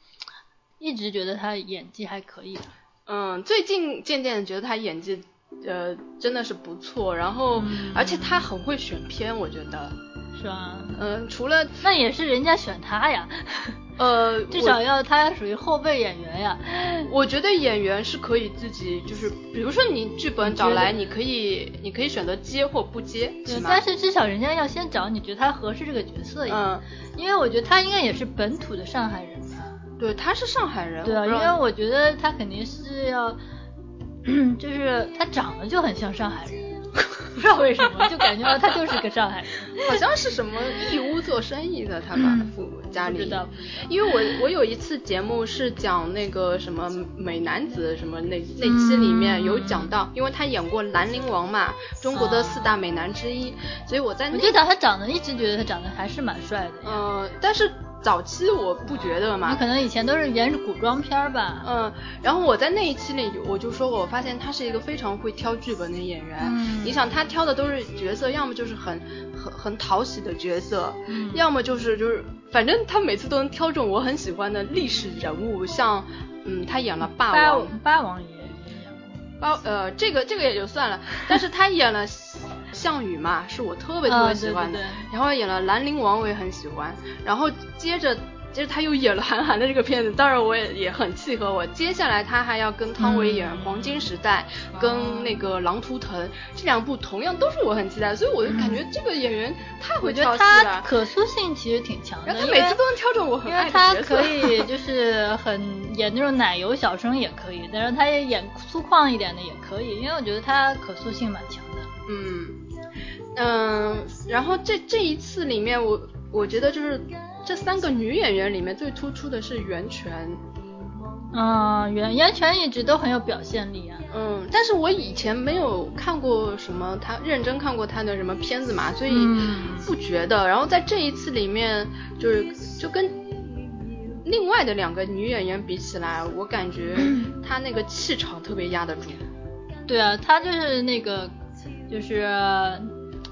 一直觉得他演技还可以，嗯，最近渐渐觉得他演技，呃，真的是不错，然后而且他很会选片，我觉得，是吧？嗯，除了那也是人家选他呀，呃，至少要他属于后备演员呀。我觉得演员是可以自己，就是比如说你剧本找来，你可以你可以选择接或不接，对，但是至少人家要先找你觉得他合适这个角色呀，嗯，因为我觉得他应该也是本土的上海人。对，他是上海人。对啊，因为我觉得他肯定是要，就是他长得就很像上海人，不知道为什么，就感觉到他就是个上海人。好像是什么义乌做生意的，他吧，父母家里。知道因为我我有一次节目是讲那个什么美男子什么那那期里面有讲到，因为他演过兰陵王嘛，中国的四大美男之一，所以我在。我觉得他长得一直觉得他长得还是蛮帅的。嗯，但是。早期我不觉得嘛，你可能以前都是演古装片吧。嗯，然后我在那一期里我就说过，我发现他是一个非常会挑剧本的演员。嗯，你想他挑的都是角色，要么就是很很很讨喜的角色，要么就是就是反正他每次都能挑中我很喜欢的历史人物，像嗯他演了霸王，霸王爷也演过，霸呃这个这个也就算了，但是他演了。项羽嘛，是我特别特别喜欢的。然后演了兰陵王，我也很喜欢。然后接着接着他又演了韩寒的这个片子，当然我也也很契合我。接下来他还要跟汤唯演《黄金时代》，跟那个《狼图腾》这两部，同样都是我很期待，所以我就感觉这个演员太会挑戏了。可塑性其实挺强的，他每次都能挑中我很爱的角色。他可以就是很演那种奶油小生也可以，但是他也演粗犷一点的也可以，因为我觉得他可塑性蛮强的。嗯嗯，然后这这一次里面，我我觉得就是。这三个女演员里面最突出的是袁泉，嗯，袁袁泉一直都很有表现力啊。嗯，但是我以前没有看过什么她认真看过她的什么片子嘛，所以不觉得。然后在这一次里面，就是就跟另外的两个女演员比起来，我感觉 她那个气场特别压得住。对啊，她就是那个，就是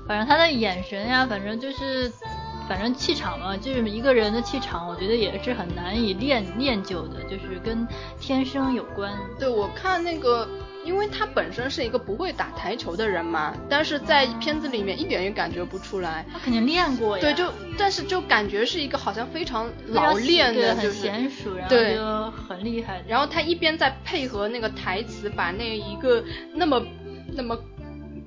反正他的眼神呀，反正就是。反正气场嘛，就是一个人的气场，我觉得也是很难以练练就的，就是跟天生有关。对，我看那个，因为他本身是一个不会打台球的人嘛，但是在片子里面一点也感觉不出来。他肯定练过呀。对，就但是就感觉是一个好像非常老练的，很娴熟，然后就很厉害。然后他一边在配合那个台词，把那一个那么那么。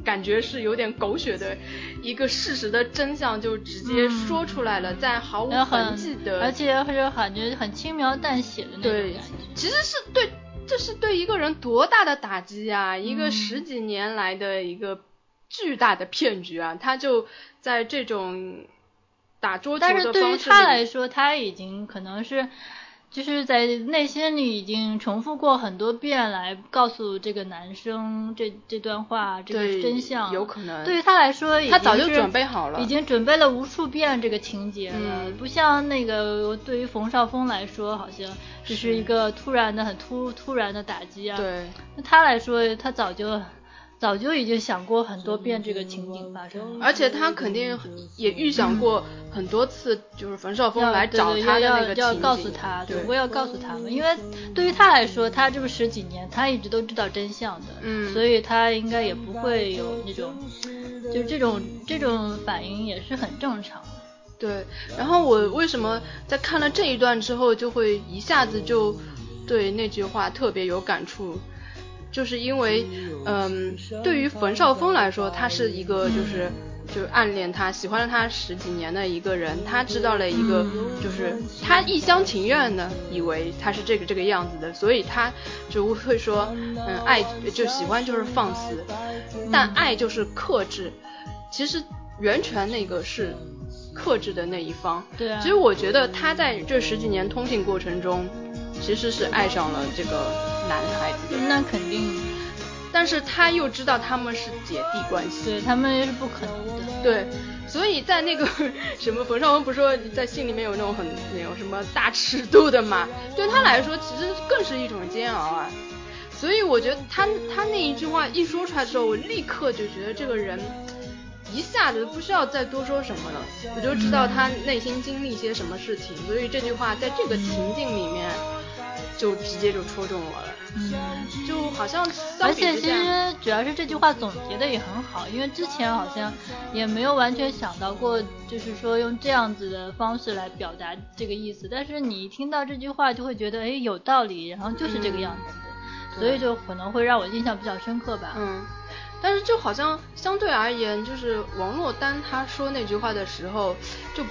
感觉是有点狗血的一个事实的真相，就直接说出来了，在毫无痕迹的，而且或者感觉很轻描淡写的那种感觉。其实是对，这是对一个人多大的打击啊！一个十几年来的一个巨大的骗局啊！他就在这种打桌球的方式但是对于他来说，他已经可能是。就是在内心里已经重复过很多遍来告诉这个男生这这段话这个真相，有可能对于他来说，他早就准备好了，已经准备了无数遍这个情节了，不像那个对于冯绍峰来说，好像只是一个突然的很突突然的打击啊。对，那他来说，他早就。早就已经想过很多遍这个情景发生，而且他肯定也预想过很多次，就是冯绍峰来找他的那个要告诉他，对，我要告诉他们，因为对于他来说，他这么十几年，他一直都知道真相的，嗯，所以他应该也不会有那种，就这种这种反应也是很正常的。对，然后我为什么在看了这一段之后，就会一下子就对那句话特别有感触？就是因为，嗯，对于冯绍峰来说，他是一个就是就暗恋他、喜欢了他十几年的一个人，他知道了一个就是他一厢情愿的以为他是这个这个样子的，所以他就会说，嗯，爱就喜欢就是放肆，但爱就是克制。其实袁泉那个是克制的那一方。对啊。其实我觉得他在这十几年通信过程中，其实是爱上了这个。男孩子，那肯定，但是他又知道他们是姐弟关系，对他们是不可能的，对，所以在那个 什么冯绍峰不是说在心里面有那种很那种什么大尺度的嘛，对他来说其实更是一种煎熬啊，所以我觉得他他那一句话一说出来之后，我立刻就觉得这个人一下子不需要再多说什么了，我就知道他内心经历些什么事情，所以这句话在这个情境里面。就直接就戳中我了，嗯，就好像，而且其实主要是这句话总结的也很好，因为之前好像也没有完全想到过，就是说用这样子的方式来表达这个意思，但是你一听到这句话就会觉得，哎，有道理，然后就是这个样子的，所以就可能会让我印象比较深刻吧。嗯，但是就好像相对而言，就是王珞丹她说那句话的时候，就。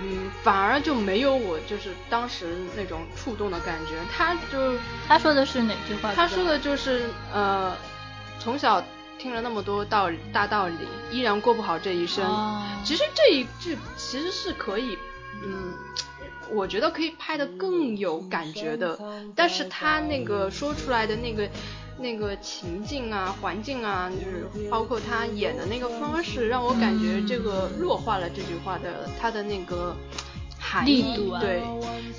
嗯，反而就没有我就是当时那种触动的感觉。他就他说的是哪句话？他说的就是呃，从小听了那么多道理大道理，依然过不好这一生。其实这一句其实是可以，嗯，我觉得可以拍的更有感觉的。但是他那个说出来的那个。那个情境啊，环境啊，就是包括他演的那个方式，让我感觉这个弱化了这句话的他的那个含义，对，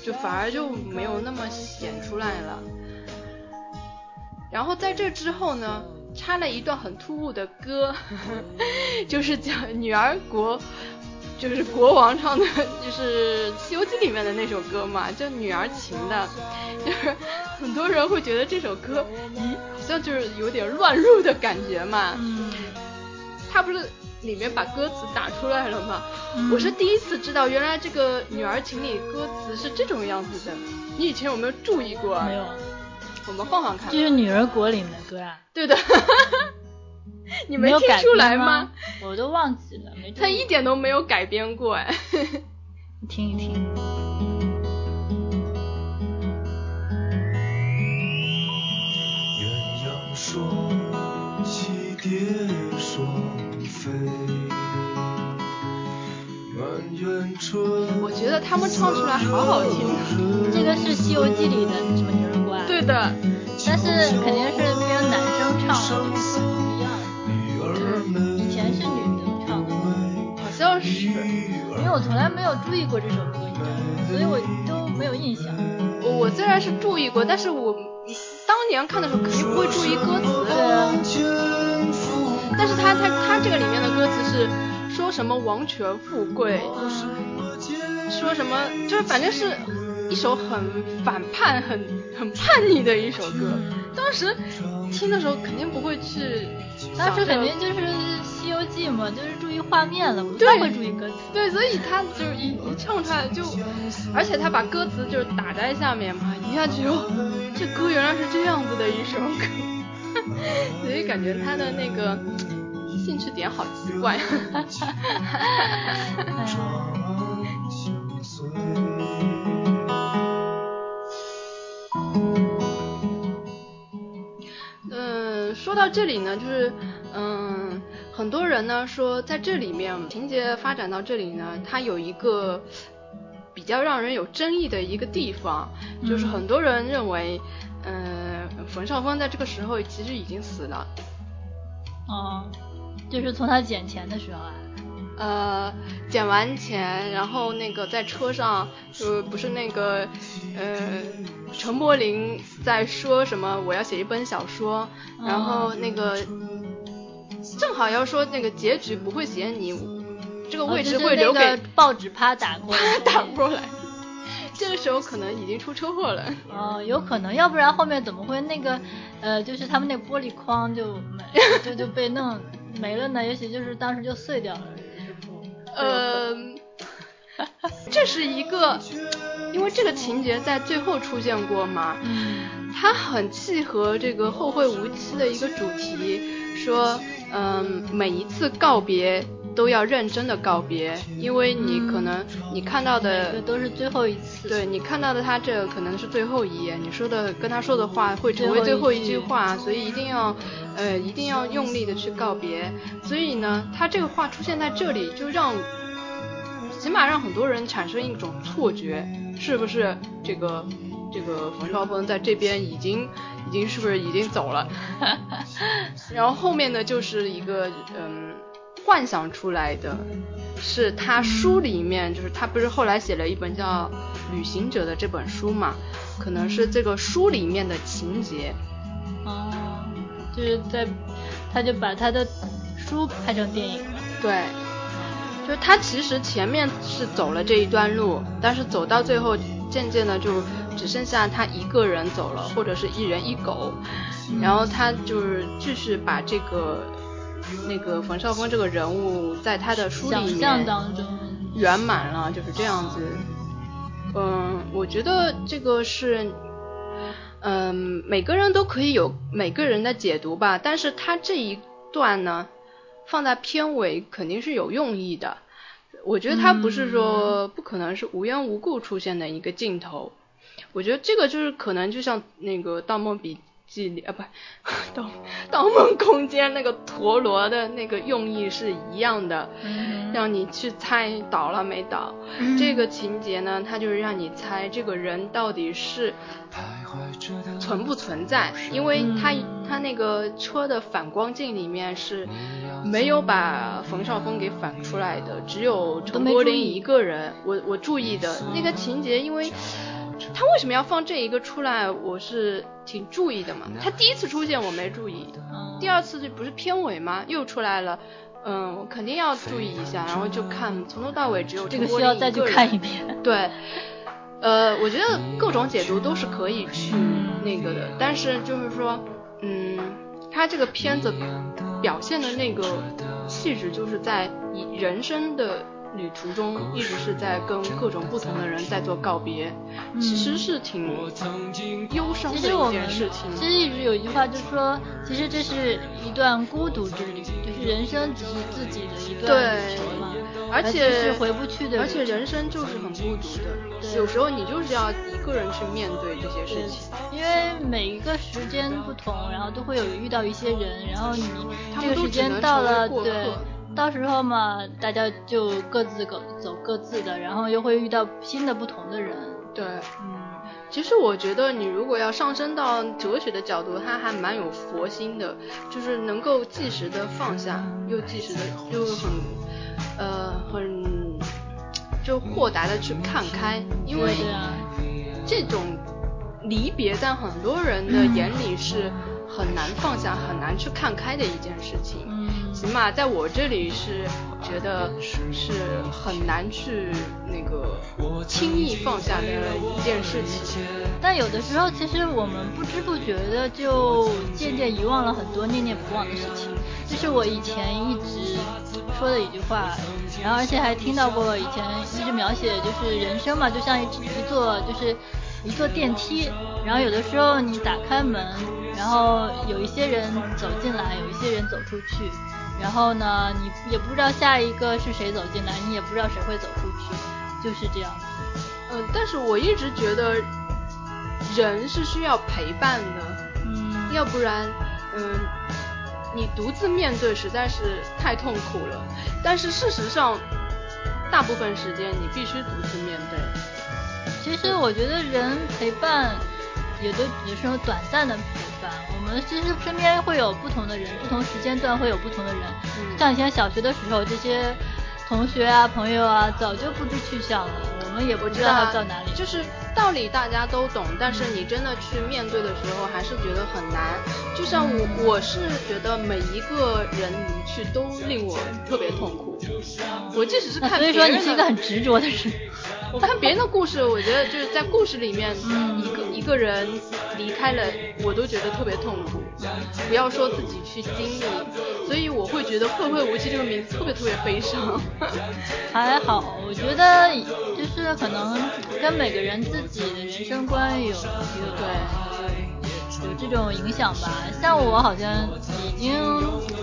就反而就没有那么显出来了。然后在这之后呢，插了一段很突兀的歌，就是讲《女儿国》。就是国王唱的，就是《西游记》里面的那首歌嘛，叫《女儿情》的，就是很多人会觉得这首歌，咦，好像就是有点乱入的感觉嘛。嗯。他不是里面把歌词打出来了嘛。我是第一次知道，原来这个女儿情里歌词是这种样子的。你以前有没有注意过？没有。我们放放看。这是女儿国里面的歌啊。对的。你没听出来吗？我都忘记了，没。他一点都没有改编过哎。你 听一听。鸳鸯双栖蝶双飞，满园春我觉得他们唱出来好好听。这个是《西游记》里的什么牛人国啊？对的，但是肯定是跟男生唱的以前是女的唱的，好像是。因为我从来没有注意过这首歌，你知道吗所以我都没有印象。我我虽然是注意过，但是我当年看的时候肯定不会注意歌词。对啊。但是他他他这个里面的歌词是。说什么王权富贵，说什么就是反正是一首很反叛、很很叛逆的一首歌。当时听的时候肯定不会去，当时肯定就是《西游记》嘛，就是注意画面了，不太会注意歌词。对，所以他就是一一唱出来就，而且他把歌词就是打在下面嘛，一下就这歌原来是这样子的一首歌，所以感觉他的那个。兴趣点好奇怪。嗯，到这里呢，就是嗯，很多人呢说在这里面情节发展到这里呢，它有一个比较让人有争议的一个地方，就是很多人认为，嗯，冯绍峰在这个时候其实已经死了。哦。就是从他捡钱的时候啊，呃，捡完钱，然后那个在车上，就不是那个，呃，陈柏霖在说什么我要写一本小说，然后那个正好要说那个结局不会写你，这个位置会留给报纸啪打过来，打过来，这个时候可能已经出车祸了。哦，有可能，要不然后面怎么会那个，呃，就是他们那玻璃框就没就就被弄。没了呢，也许就是当时就碎掉了。呃，这是一个，因为这个情节在最后出现过嘛，它很契合这个《后会无期》的一个主题，说，嗯，每一次告别。都要认真的告别，因为你可能你看到的都是最后一次，对你看到的他这可能是最后一页，你说的跟他说的话会成为最后一句话，所以一定要呃一定要用力的去告别。所以呢，他这个话出现在这里，就让起码让很多人产生一种错觉，是不是这个这个冯绍峰在这边已经已经是不是已经走了？然后后面呢就是一个嗯。幻想出来的是他书里面，就是他不是后来写了一本叫《旅行者》的这本书嘛？可能是这个书里面的情节。哦，就是在，他就把他的书拍成电影。对，就是他其实前面是走了这一段路，但是走到最后，渐渐的就只剩下他一个人走了，或者是一人一狗，然后他就是继续把这个。那个冯绍峰这个人物在他的书里面圆满了，就是这样子。嗯，我觉得这个是，嗯，每个人都可以有每个人的解读吧。但是他这一段呢，放在片尾肯定是有用意的。我觉得他不是说不可能是无缘无故出现的一个镜头。我觉得这个就是可能就像那个《盗梦笔》。啊，不，盗盗梦空间那个陀螺的那个用意是一样的，让你去猜倒了没倒。这个情节呢，它就是让你猜这个人到底是存不存在，因为他他那个车的反光镜里面是没有把冯绍峰给反出来的，只有陈柏霖一个人。我我注意的那个情节，因为。他为什么要放这一个出来？我是挺注意的嘛。他第一次出现我没注意，第二次就不是片尾吗？又出来了，嗯，我肯定要注意一下。然后就看从头到尾只有这个需要再去看一遍。对，呃，我觉得各种解读都是可以去那个的，但是就是说，嗯，他这个片子表现的那个气质就是在以人生的。旅途中一直是在跟各种不同的人在做告别，其实是挺忧伤的一件事情。其实一直有一句话就说，其实这是一段孤独之旅，就是人生只是自己的一段旅程嘛，而且是回不去的。而且人生就是很孤独的，有时候你就是要一个人去面对这些事情。因为每一个时间不同，然后都会有遇到一些人，然后你这个时间到了，对。到时候嘛，大家就各自走走各自的，然后又会遇到新的不同的人。对，嗯，其实我觉得你如果要上升到哲学的角度，它还蛮有佛心的，就是能够即时的放下，又即时的又很，呃，很就豁达的去看开，因为这种离别在很多人的眼里是。很难放下，很难去看开的一件事情。起码在我这里是觉得是很难去那个轻易放下的一件事情。但有的时候，其实我们不知不觉的就渐渐遗忘了很多念念不忘的事情。这是我以前一直说的一句话，然后而且还听到过以前一直描写，就是人生嘛，就像一一座就是一座电梯，然后有的时候你打开门。然后有一些人走进来，有一些人走出去，然后呢，你也不知道下一个是谁走进来，你也不知道谁会走出去，就是这样子。嗯，但是我一直觉得人是需要陪伴的，嗯，要不然，嗯，你独自面对实在是太痛苦了。但是事实上，大部分时间你必须独自面对。其实我觉得人陪伴。也都只是说短暂的们其实身边会有不同的人，不同时间段会有不同的人。像以前小学的时候，这些同学啊、朋友啊，早就不知去向了，我们也不知道他到哪里。就是道理大家都懂，但是你真的去面对的时候，还是觉得很难。就像我，我是觉得每一个人离去都令我特别痛苦。我即使是看，所以说你是一个很执着的人。我看别人的故事，我觉得就是在故事里面，一个一个人离开了，我都觉得特别痛苦。不要说自己去经历，所以我会觉得“会会无期”这个名字特别特别悲伤。还好，我觉得就是可能跟每个人自己的人生观有有对有这种影响吧。像我好像已经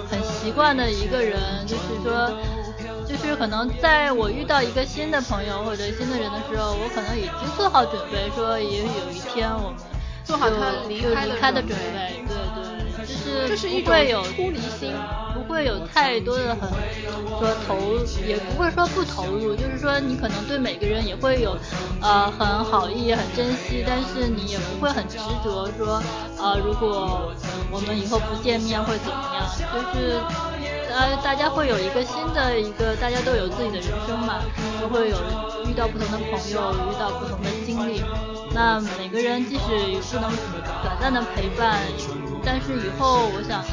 很习惯的一个人，就是说。就是可能在我遇到一个新的朋友或者新的人的时候，我可能已经做好准备，说也有一天我们做好他离开的准备，对对，就是这是一种出离心，不会有太多的很说投，也不会说不投入，就是说你可能对每个人也会有呃很好意、很珍惜，但是你也不会很执着说呃如果我们以后不见面会怎么样，就是。呃，大家会有一个新的一个，大家都有自己的人生嘛，都会有遇到不同的朋友，遇到不同的经历。那每个人即使不能短暂的陪伴，但是以后我想，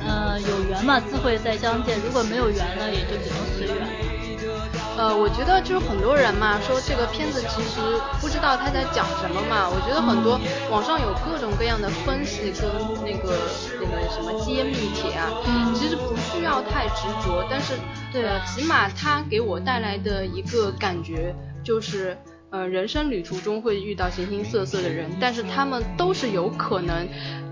呃，有缘嘛，自会再相见；如果没有缘了，也就只能随缘。呃，我觉得就是很多人嘛，说这个片子其实不知道他在讲什么嘛。我觉得很多网上有各种各样的分析跟那个那个什么揭秘帖啊，其实不需要太执着。但是，对，起码他给我带来的一个感觉就是，呃，人生旅途中会遇到形形色色的人，但是他们都是有可能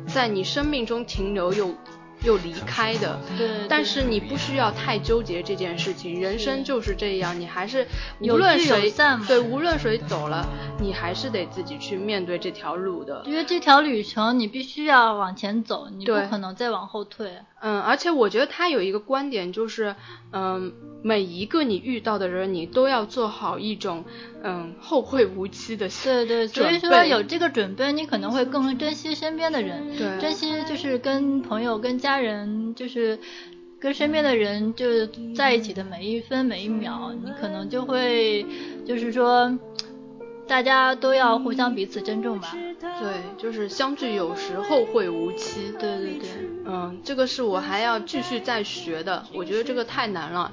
在你生命中停留有。又离开的，对，但是你不需要太纠结这件事情，人生就是这样，你还是无论谁对，无论谁走了，你还是得自己去面对这条路的，因为这条旅程你必须要往前走，你不可能再往后退。嗯，而且我觉得他有一个观点就是，嗯，每一个你遇到的人，你都要做好一种，嗯，后会无期的对对，所以说有这个准备，你可能会更珍惜身边的人，对，珍惜就是跟朋友、跟家人，就是跟身边的人，就是在一起的每一分每一秒，你可能就会，就是说。大家都要互相彼此珍重吧。对，就是相聚有时，后会无期。对对对，嗯，这个是我还要继续再学的，我觉得这个太难了。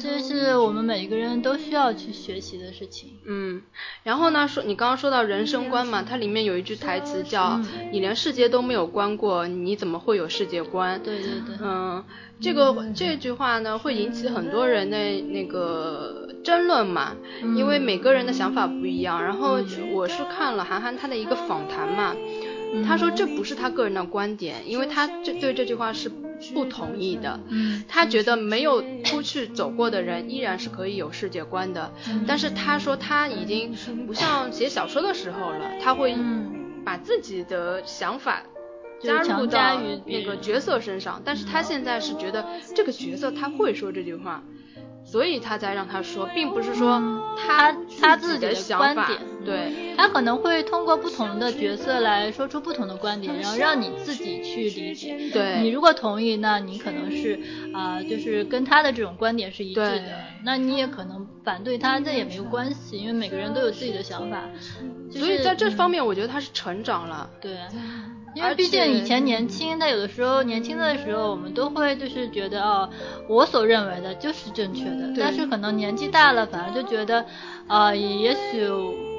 这是我们每一个人都需要去学习的事情。嗯，然后呢，说你刚刚说到人生观嘛，它里面有一句台词叫“你连世界都没有观过，你怎么会有世界观？”对对对。嗯，这个这句话呢，会引起很多人的那个争论嘛，因为每个人的想法不一样。然后我是看了韩寒他的一个访谈嘛。他说这不是他个人的观点，因为他这对这句话是不同意的。他觉得没有出去走过的人依然是可以有世界观的。但是他说他已经不像写小说的时候了，他会把自己的想法加入到那个角色身上。但是他现在是觉得这个角色他会说这句话。所以他才让他说，并不是说他他自己的观点，对，他可能会通过不同的角色来说出不同的观点，然后让你自己去理解。对，你如果同意，那你可能是啊，就是跟他的这种观点是一致的。那你也可能反对他，这也没有关系，因为每个人都有自己的想法。所以在这方面，我觉得他是成长了。对。因为毕竟以前年轻，他有的时候年轻的时候，我们都会就是觉得哦，我所认为的就是正确的。但是可能年纪大了，反而就觉得，啊，也许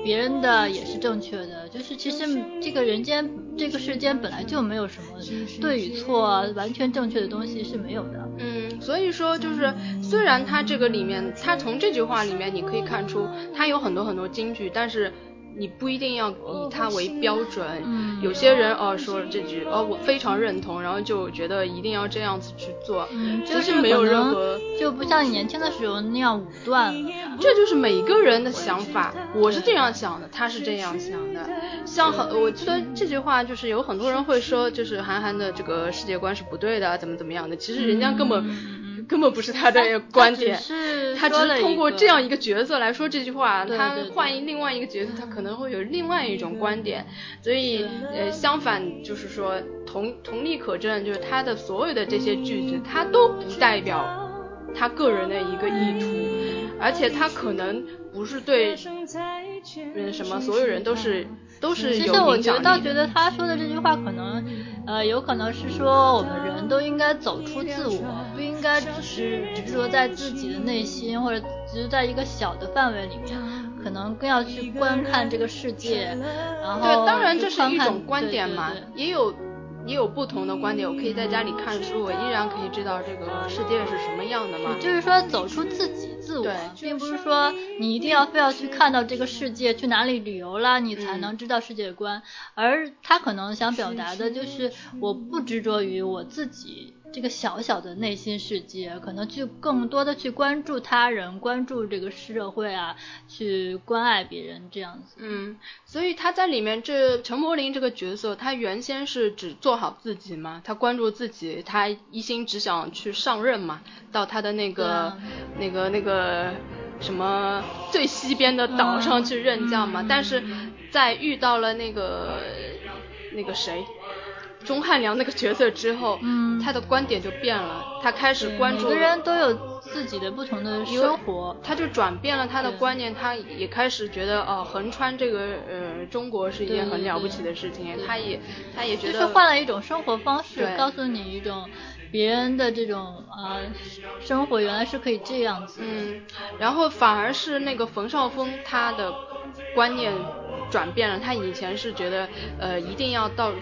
别人的也是正确的。就是其实这个人间这个世间本来就没有什么对与错，完全正确的东西是没有的。嗯，所以说就是虽然他这个里面，他从这句话里面你可以看出他有很多很多金句，但是。你不一定要以他为标准，有些人哦说了这句哦我非常认同，然后就觉得一定要这样子去做，就是没有任何就不像你年轻的时候那样武断了。这就是每个人的想法，我是这样想的，他是这样想的。像很我记得这句话就是有很多人会说，就是韩寒的这个世界观是不对的，怎么怎么样的，其实人家根本。根本不是他的观点，他只是通过这样一个角色来说这句话。他换另外一个角色，他可能会有另外一种观点。所以，呃，相反就是说同同理可证，就是他的所有的这些句子，他都不代表他个人的一个意图，而且他可能不是对嗯什么所有人都是。都是其实我觉得倒，觉得他说的这句话可能，呃，有可能是说我们人都应该走出自我，不应该只是只是说在自己的内心或者只是在一个小的范围里面，可能更要去观看这个世界。然后对，当然这是一种观点嘛，也有。也有不同的观点，我可以在家里看书，我依然可以知道这个世界是什么样的嘛。就是说，走出自己自我，并不是说你一定要非要去看到这个世界，去哪里旅游啦，你才能知道世界观。而他可能想表达的就是，我不执着于我自己。这个小小的内心世界，可能去更多的去关注他人，关注这个社会啊，去关爱别人这样子。嗯，所以他在里面这陈柏霖这个角色，他原先是只做好自己嘛，他关注自己，他一心只想去上任嘛，到他的那个那个那个什么最西边的岛上去任教嘛。但是在遇到了那个那个谁。钟汉良那个角色之后，嗯，他的观点就变了，他开始关注。每个人都有自己的不同的生活，他就转变了他的观念，他也开始觉得哦，横穿这个呃中国是一件很了不起的事情，他也他也觉得。就是换了一种生活方式，告诉你一种别人的这种啊生活原来是可以这样子。嗯，然后反而是那个冯绍峰他的观念转变了，他以前是觉得呃一定要到。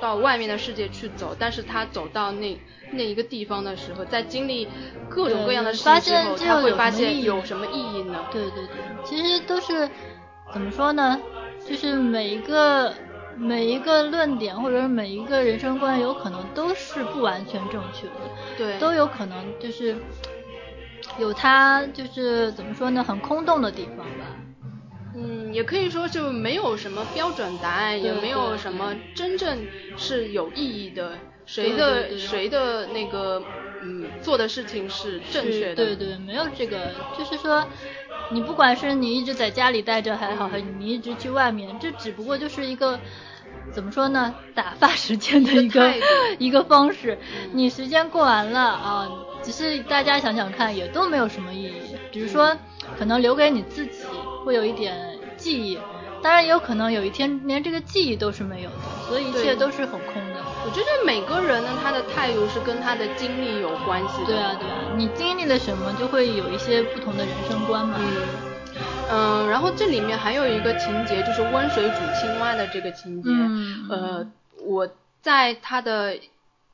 到外面的世界去走，但是他走到那那一个地方的时候，在经历各种各样的事情之后，他会发现有什么意义呢？对对对，其实都是怎么说呢？就是每一个每一个论点或者每一个人生观，有可能都是不完全正确的，对，都有可能就是有它就是怎么说呢？很空洞的地方吧。嗯，也可以说就没有什么标准答案，也没有什么真正是有意义的，谁的谁的那个嗯做的事情是正确的。对对，没有这个，就是说，你不管是你一直在家里待着还好，还是你一直去外面，这只不过就是一个怎么说呢，打发时间的一个一个 方式。你时间过完了啊，只是大家想想看，也都没有什么意义，比如说可能留给你自己。会有一点记忆，当然也有可能有一天连这个记忆都是没有的，所以一切都是很空的。我觉得每个人呢，他的态度是跟他的经历有关系的。对啊，对啊，你经历了什么，就会有一些不同的人生观嘛。嗯。嗯，然后这里面还有一个情节，就是温水煮青蛙的这个情节。嗯。呃，我在他的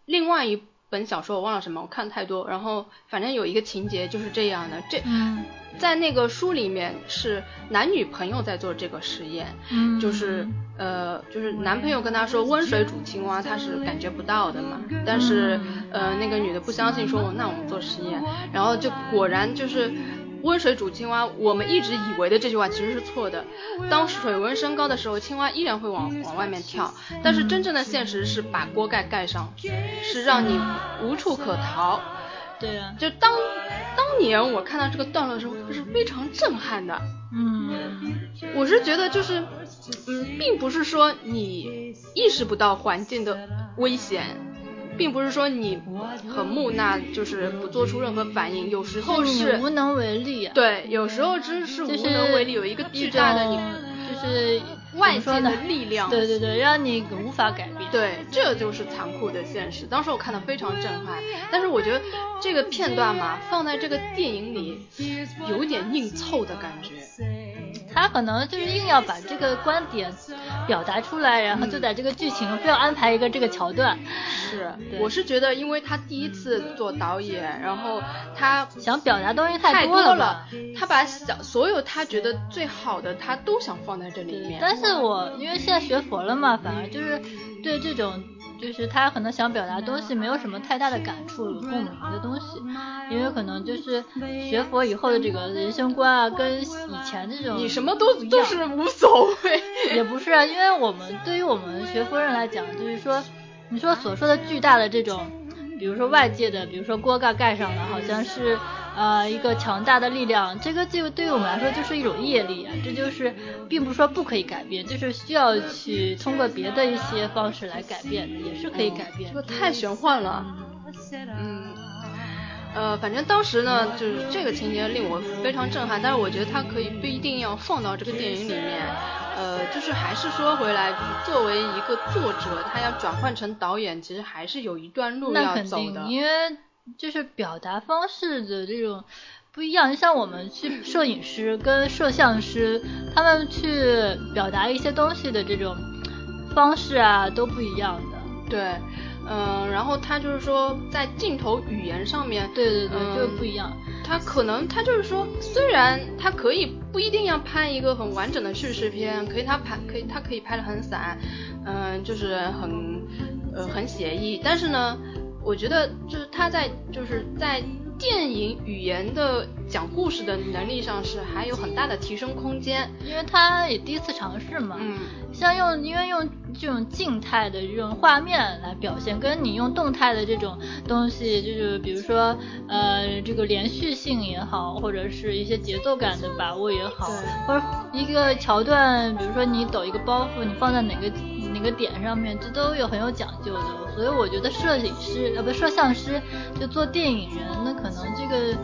另外一本小说，我忘了什么，我看太多。然后反正有一个情节就是这样的，这在那个书里面是男女朋友在做这个实验，就是呃，就是男朋友跟他说温水煮青蛙，他是感觉不到的嘛。但是呃，那个女的不相信，说那我们做实验，然后就果然就是。温水煮青蛙，我们一直以为的这句话其实是错的。当水温升高的时候，青蛙依然会往往外面跳。但是真正的现实是把锅盖盖上，是让你无处可逃。对啊，就当当年我看到这个段落的时候，是非常震撼的。嗯，我是觉得就是，嗯，并不是说你意识不到环境的危险。并不是说你很木讷，就是不做出任何反应，有时候是无能为力。对，有时候真是无能为力，有一个巨大的你，就是外界的力量。对对对，让你无法改变。对，这就是残酷的现实。当时我看的非常震撼，但是我觉得这个片段嘛，放在这个电影里，有点硬凑的感觉。他可能就是硬要把这个观点表达出来，然后就在这个剧情非要安排一个这个桥段。是，我是觉得，因为他第一次做导演，然后他想表达东西太多了，他把想所有他觉得最好的，他都想放在这里面。但是我因为现在学佛了嘛，反而就是对这种。就是他可能想表达东西，没有什么太大的感触、共鸣的东西，因为可能就是学佛以后的这个人生观啊，跟以前这种你什么都都是无所谓，也不是啊，因为我们对于我们学佛人来讲，就是说你说所说的巨大的这种，比如说外界的，比如说锅盖盖上了，好像是。呃，一个强大的力量，这个就对于我们来说就是一种业力啊，这就是并不是说不可以改变，就是需要去通过别的一些方式来改变，也是可以改变。这个太玄幻了，嗯，呃，反正当时呢，就是这个情节令我非常震撼，但是我觉得它可以不一定要放到这个电影里面，呃，就是还是说回来，作为一个作者，他要转换成导演，其实还是有一段路要走的，因为。就是表达方式的这种不一样，就像我们去摄影师跟摄像师，他们去表达一些东西的这种方式啊都不一样的。对，嗯，然后他就是说在镜头语言上面，对对对，就不一样。他可能他就是说，虽然他可以不一定要拍一个很完整的叙事片，可以他拍可以他可以拍的很散，嗯，就是很呃很写意，但是呢。我觉得就是他在就是在电影语言的讲故事的能力上是还有很大的提升空间，因为他也第一次尝试嘛。嗯。像用因为用这种静态的这种画面来表现，跟你用动态的这种东西，就是比如说呃这个连续性也好，或者是一些节奏感的把握也好，或者一个桥段，比如说你抖一个包袱，你放在哪个。哪个点上面，这都有很有讲究的，所以我觉得摄影师呃不摄像师就做电影人，那可能这个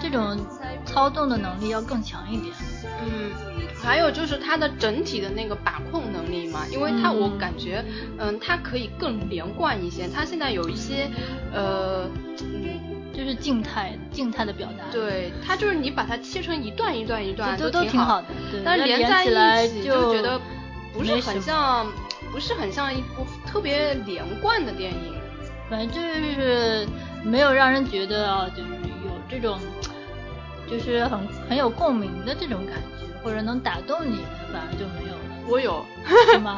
这种操纵的能力要更强一点。嗯，还有就是他的整体的那个把控能力嘛，因为他我感觉嗯他可以更连贯一些，他现在有一些呃嗯就是静态静态的表达。对，他就是你把它切成一段一段一段都挺好的，但是连在一起就觉得不是很像。不是很像一部特别连贯的电影，反正就是没有让人觉得就是有这种，就是很很有共鸣的这种感觉，或者能打动你，反而就没有了。我有，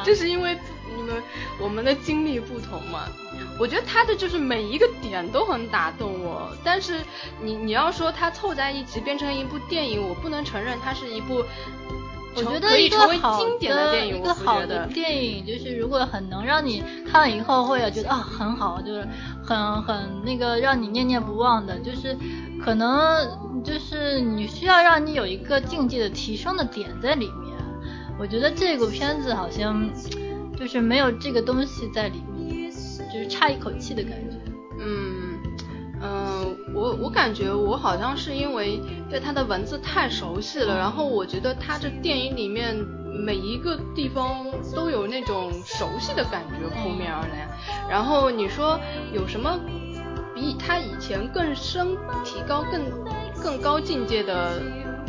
这 是因为你们我们的经历不同嘛。我觉得他的就是每一个点都很打动我，但是你你要说它凑在一起变成一部电影，我不能承认它是一部。我觉得一个好的一个好的电影，就是如果很能让你看了以后会觉得啊很好，就是很很那个让你念念不忘的，就是可能就是你需要让你有一个境界的提升的点在里面。我觉得这部片子好像就是没有这个东西在里面，就是差一口气的感觉。嗯。嗯，我我感觉我好像是因为对他的文字太熟悉了，然后我觉得他这电影里面每一个地方都有那种熟悉的感觉扑面而来。然后你说有什么比他以前更深提高更更高境界的？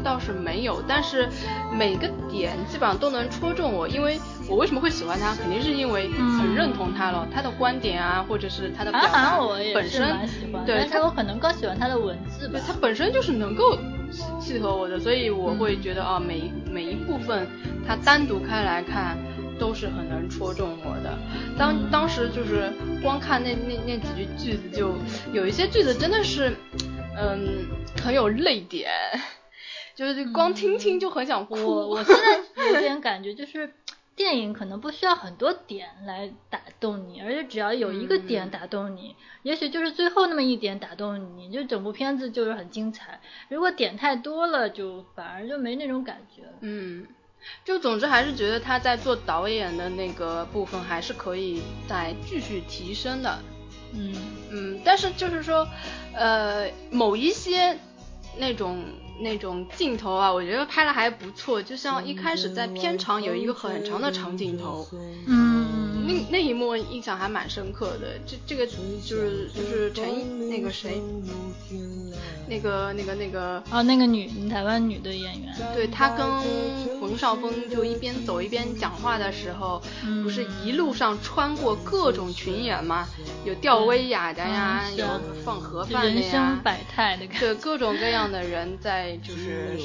倒是没有，但是每个点基本上都能戳中我，因为我为什么会喜欢他，肯定是因为很认同他了，他的观点啊，或者是他的表达本身，对，他我可能更喜欢他的文字吧，他本身就是能够契合我的，所以我会觉得啊，每每一部分他单独开来看都是很能戳中我的。当当时就是光看那那那几句句子，就有一些句子真的是，嗯，很有泪点。就是光听听就很想哭。我我现在有点感觉，就是电影可能不需要很多点来打动你，而且只要有一个点打动你，也许就是最后那么一点打动你，就整部片子就是很精彩。如果点太多了，就反而就没那种感觉了。嗯，就总之还是觉得他在做导演的那个部分还是可以再继续提升的。嗯嗯，但是就是说，呃，某一些那种。那种镜头啊，我觉得拍的还不错，就像一开始在片场有一个很长的长镜头，嗯，那那一幕印象还蛮深刻的。这这个就是就是陈那个谁，那个那个那个啊，那个女台湾女的演员，对她跟冯绍峰就一边走一边讲话的时候，不是一路上穿过各种群演吗？有吊威亚的呀，有放盒饭的呀，人生百态的，对各种各样的人在。就是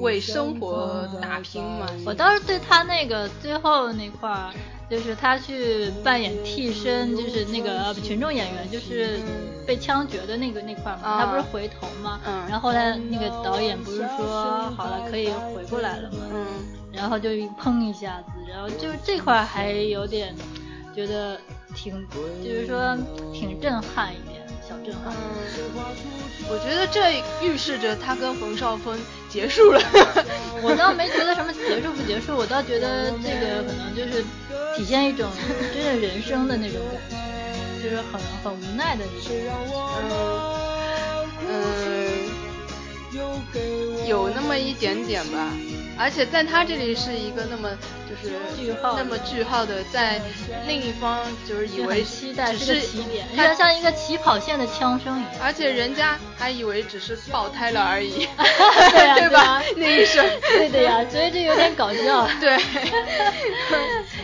为生活打拼嘛。我倒是对他那个最后那块儿，就是他去扮演替身，就是那个群众演员，就是被枪决的那个那块嘛，他不是回头嘛？嗯。然后后来那个导演不是说好了可以回过来了嘛？嗯。然后就砰一下子，然后就这块还有点觉得挺，就是说挺震撼一点。小震撼。我觉得这预示着他跟冯绍峰结束了。我倒没觉得什么结束不结束，我倒觉得这个可能就是体现一种真的人生的那种感觉，就是很很无奈的那种。嗯，有那么一点点吧。而且在他这里是一个那么就是句号，那么句号的，在另一方就是以为期待是起点，有点像一个起跑线的枪声一样。而且人家还以为只是爆胎了而已 对吧？那一声，对的呀，所以这有点搞笑。对，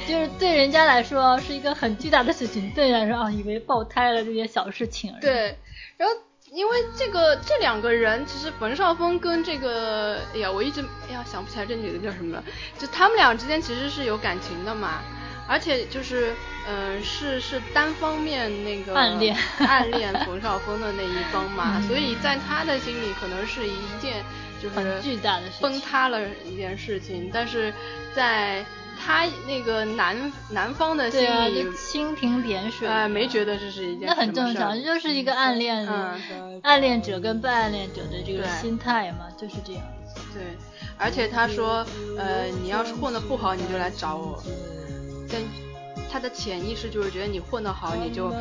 就是对人家来说是一个很巨大的事情，对人来说啊，以为爆胎了这些小事情而已。对，然后。因为这个这两个人，其实冯绍峰跟这个，哎呀，我一直哎呀想不起来这女的叫什么了。就他们俩之间其实是有感情的嘛，而且就是，嗯，是是单方面那个暗恋。暗恋冯绍峰的那一方嘛，所以在他的心里可能是一件就是很巨大的事崩塌了一件事情，但是在。他那个南南方的心里蜻蜓点水，哎，没觉得这是一件那很正常，这就是一个暗恋，暗恋者跟被暗恋者的这个心态嘛，就是这样。对，而且他说，呃，你要是混的不好，你就来找我。但他的潜意识就是觉得你混得好，你就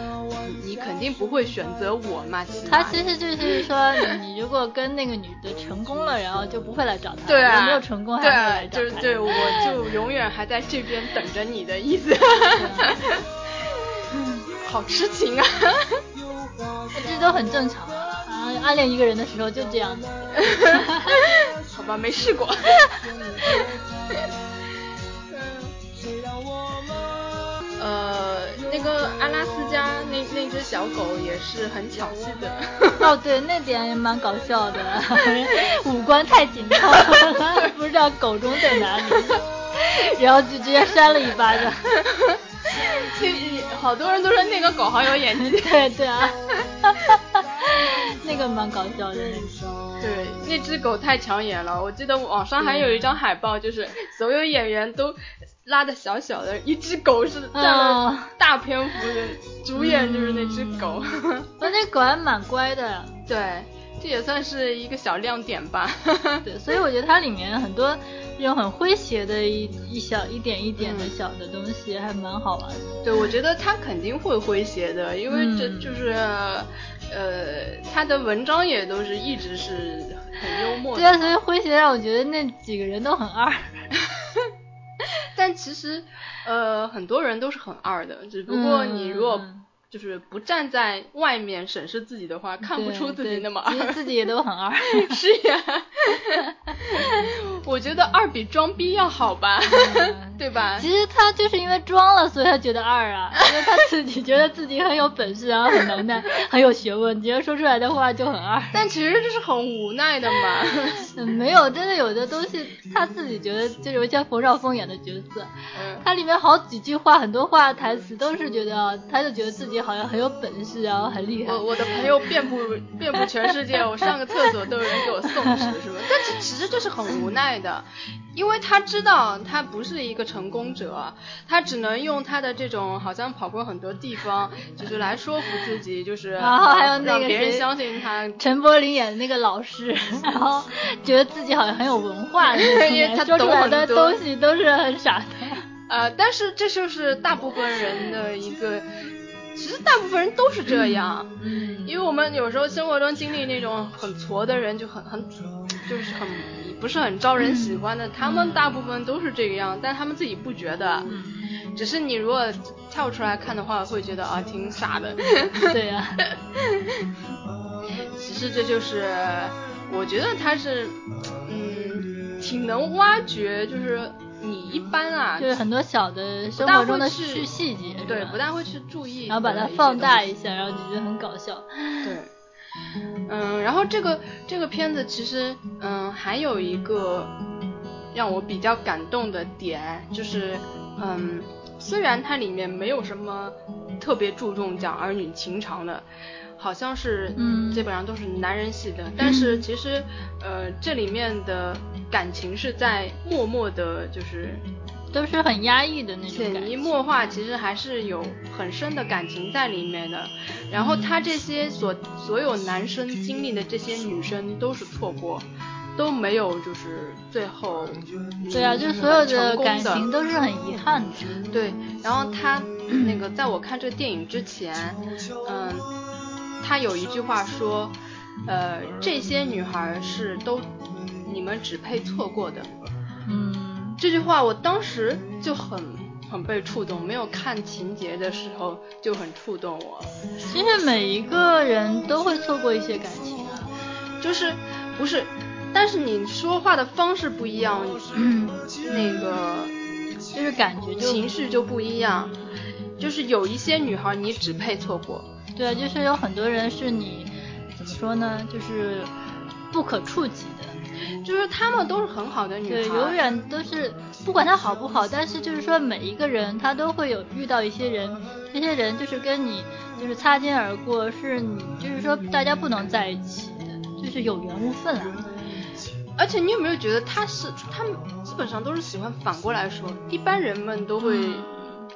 你肯定不会选择我嘛。他其实就是说，你如果跟那个女的成功了，然后就不会来找他。对啊，没有成功还会来找他。就是对，我就永远还在这边等着你的意思。好痴情啊！这都很正常啊，暗恋一个人的时候就这样子。好吧，没试过。呃，那个阿拉斯加那那只小狗也是很抢戏的。哦，对，那点也蛮搞笑的，五官太紧凑了，不知道狗中在哪里，然后就直接扇了一巴掌。好多人都说那个狗好有演技。对 对啊，那个蛮搞笑的。对，那只狗太抢眼了。我记得网上还有一张海报，就是所有演员都。拉的小小的一只狗是占了大篇幅的主演，就是那只狗。那狗还蛮乖的。对，这也算是一个小亮点吧。对，所以我觉得它里面很多这种很诙谐的一一小一点一点的小的东西，还蛮好玩的。对，我觉得他肯定会诙谐的，因为这就是，呃，他的文章也都是一直是很幽默。对啊，所以诙谐让我觉得那几个人都很二。但其实，呃，很多人都是很二的，只不过你如果。就是不站在外面审视自己的话，看不出自己那么二。自己也都很二。是呀，我觉得二比装逼要好吧，对吧？其实他就是因为装了，所以他觉得二啊，因为他自己觉得自己很有本事，然后很能耐，很有学问，觉得说出来的话就很二。但其实这是很无奈的嘛。没有，真的有的东西他自己觉得，就有像冯绍峰演的角色，他里面好几句话，很多话台词都是觉得，他就觉得自己。好像很有本事，然后很厉害。我我的朋友遍布遍布全世界，我上个厕所都有人给我送纸，是吧？但是其实这是很无奈的，因为他知道他不是一个成功者，他只能用他的这种好像跑过很多地方，就是来说服自己，就是然后还有那个别人相信他。陈柏霖演的那个老师，然后觉得自己好像很有文化，因为他说出来的东西都是很傻的。呃，但是这就是大部分人的一个。其实大部分人都是这样，嗯，因为我们有时候生活中经历那种很挫的人，就很很就是很不是很招人喜欢的，他们大部分都是这个样，但他们自己不觉得，只是你如果跳出来看的话，会觉得啊挺傻的。对呀，其实这就是我觉得他是嗯挺能挖掘，就是。你一般啊，就是很多小的生活中的细细节，对，不大会去注意，然后把它放大一下，然后就觉得很搞笑。对，嗯，然后这个这个片子其实，嗯，还有一个让我比较感动的点，就是，嗯，虽然它里面没有什么特别注重讲儿女情长的。好像是，嗯，基本上都是男人戏的，但是其实，呃，这里面的感情是在默默的，就是都是很压抑的那种潜移默化，其实还是有很深的感情在里面的。然后他这些所所有男生经历的这些女生都是错过，都没有就是最后，对啊，就是所有的感情都是很遗憾的。对，然后他那个在我看这个电影之前，嗯。他有一句话说，呃，这些女孩是都你们只配错过的。嗯，这句话我当时就很很被触动，没有看情节的时候就很触动我。其实每一个人都会错过一些感情啊，就是不是，但是你说话的方式不一样，那个就是感觉情绪就不一样，就是有一些女孩你只配错过。对，就是有很多人是你怎么说呢？就是不可触及的，就是他们都是很好的女孩，对，永远都是不管他好不好，但是就是说每一个人他都会有遇到一些人，这些人就是跟你就是擦肩而过，是你就是说大家不能在一起的，就是有缘无分啊。而且你有没有觉得他是他们基本上都是喜欢反过来说，一般人们都会。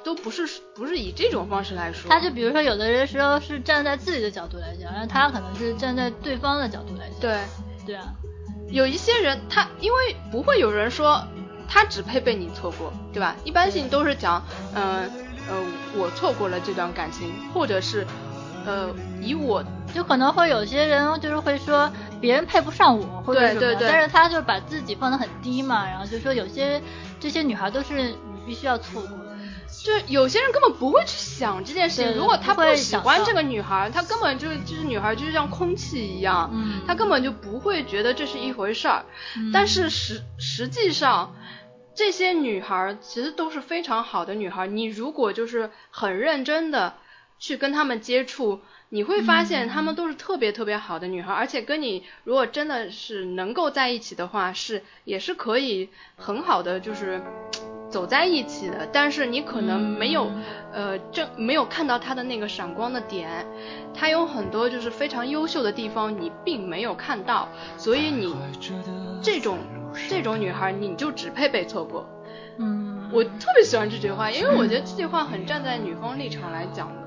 都不是不是以这种方式来说，他就比如说有的人时候是站在自己的角度来讲，然后他可能是站在对方的角度来讲。对，对啊，有一些人他因为不会有人说他只配被你错过，对吧？一般性都是讲，嗯呃我错过了这段感情，或者是呃以我就可能会有些人就是会说别人配不上我，或者什么，但是他就把自己放得很低嘛，然后就说有些这些女孩都是你必须要错过。就有些人根本不会去想这件事情，如果他不喜欢这个女孩，他根本就就是女孩就是像空气一样，他根本就不会觉得这是一回事儿。但是实实际上，这些女孩其实都是非常好的女孩。你如果就是很认真的去跟她们接触，你会发现她们都是特别特别好的女孩，而且跟你如果真的是能够在一起的话，是也是可以很好的就是。走在一起的，但是你可能没有，呃，正没有看到他的那个闪光的点，他有很多就是非常优秀的地方，你并没有看到，所以你这种这种女孩，你就只配被错过。嗯，我特别喜欢这句话，因为我觉得这句话很站在女方立场来讲的。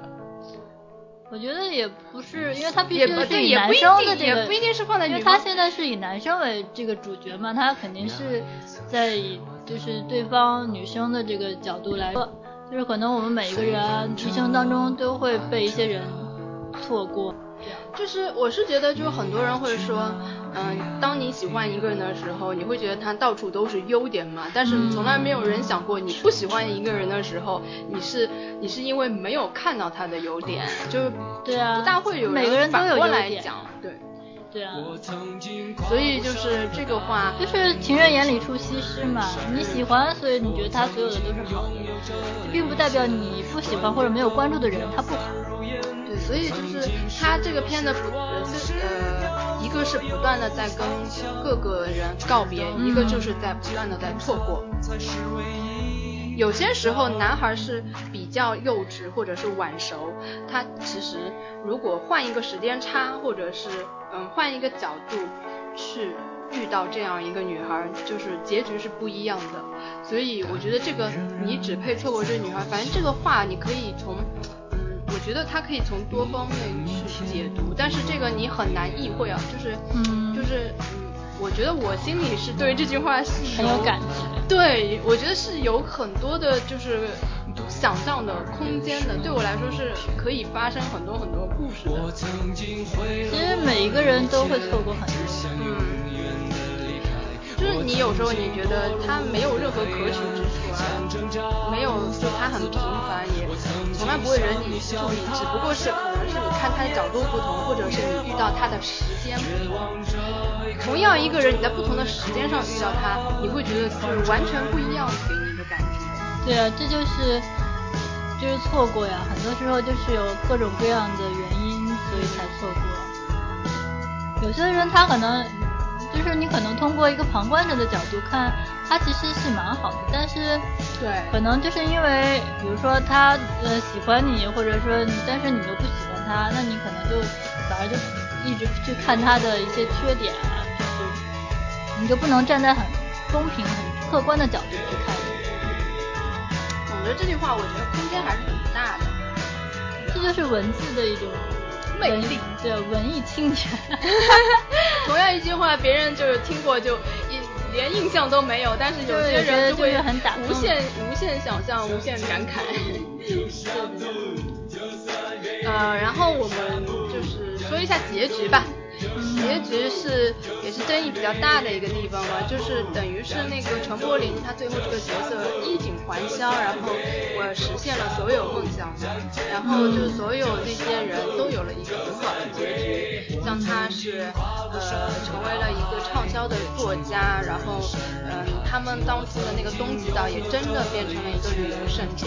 我觉得也不是，因为他毕竟是以男生的这个，也不一定是放在因为他现在是以男生为这个主角嘛，他肯定是在以。就是对方女生的这个角度来说，就是可能我们每一个人一生当中都会被一些人错过。就是我是觉得，就是很多人会说，嗯，当你喜欢一个人的时候，你会觉得他到处都是优点嘛？但是从来没有人想过，你不喜欢一个人的时候，你是你是因为没有看到他的优点，就对啊，不大会有每个人都有过来讲，对。对啊，所以就是这个话，就是情人眼里出西施嘛。你喜欢，所以你觉得他所有的都是好的，并不代表你不喜欢或者没有关注的人他不好。所以就是他这个片的不呃，一个是不断的在跟各个人告别，一个就是在不断的在错过。有些时候，男孩是比较幼稚或者是晚熟，他其实如果换一个时间差，或者是嗯换一个角度去遇到这样一个女孩，就是结局是不一样的。所以我觉得这个你只配错过这个女孩，反正这个话你可以从，觉得它可以从多方面去解读，但是这个你很难意会啊，就是嗯就是嗯。我觉得我心里是对这句话是很有感觉，对我觉得是有很多的，就是想象的空间的。对我来说是可以发生很多很多故事的。因为每一个人都会错过很多，嗯，就是你有时候你觉得他没有任何可取之处啊，没有就他很平凡，也从来不会惹你注意，只不过是可能是你看他的角度不同，或者是你遇到他的时间不同。同样一个人，你在不同的时间上遇到他，你会觉得是完全不一样给你的感觉。对啊，这就是就是错过呀，很多时候就是有各种各样的原因，所以才错过。有些人他可能就是你可能通过一个旁观者的角度看，他其实是蛮好的，但是对，可能就是因为比如说他呃喜欢你，或者说但是你又不喜欢他，那你可能就反而就一直去看他的一些缺点。就是你就不能站在很公平、很客观的角度去看。我觉得这句话，我觉得空间还是很大的。这就是文字的一种 魅力，对文艺青年。同样一句话，别人就是听过就一连印象都没有，但是有些人就会很无限无限想象、无限感慨。呃，然后我们就是说一下结局吧。结局是也是争议比较大的一个地方吧，就是等于是那个陈柏霖他最后这个角色衣锦还乡，然后我实现了所有梦想，然后就所有那些人都有了一个很好的结局，像他是呃成为了一个畅销的作家，然后嗯他们当初的那个东极岛也真的变成了一个旅游胜地，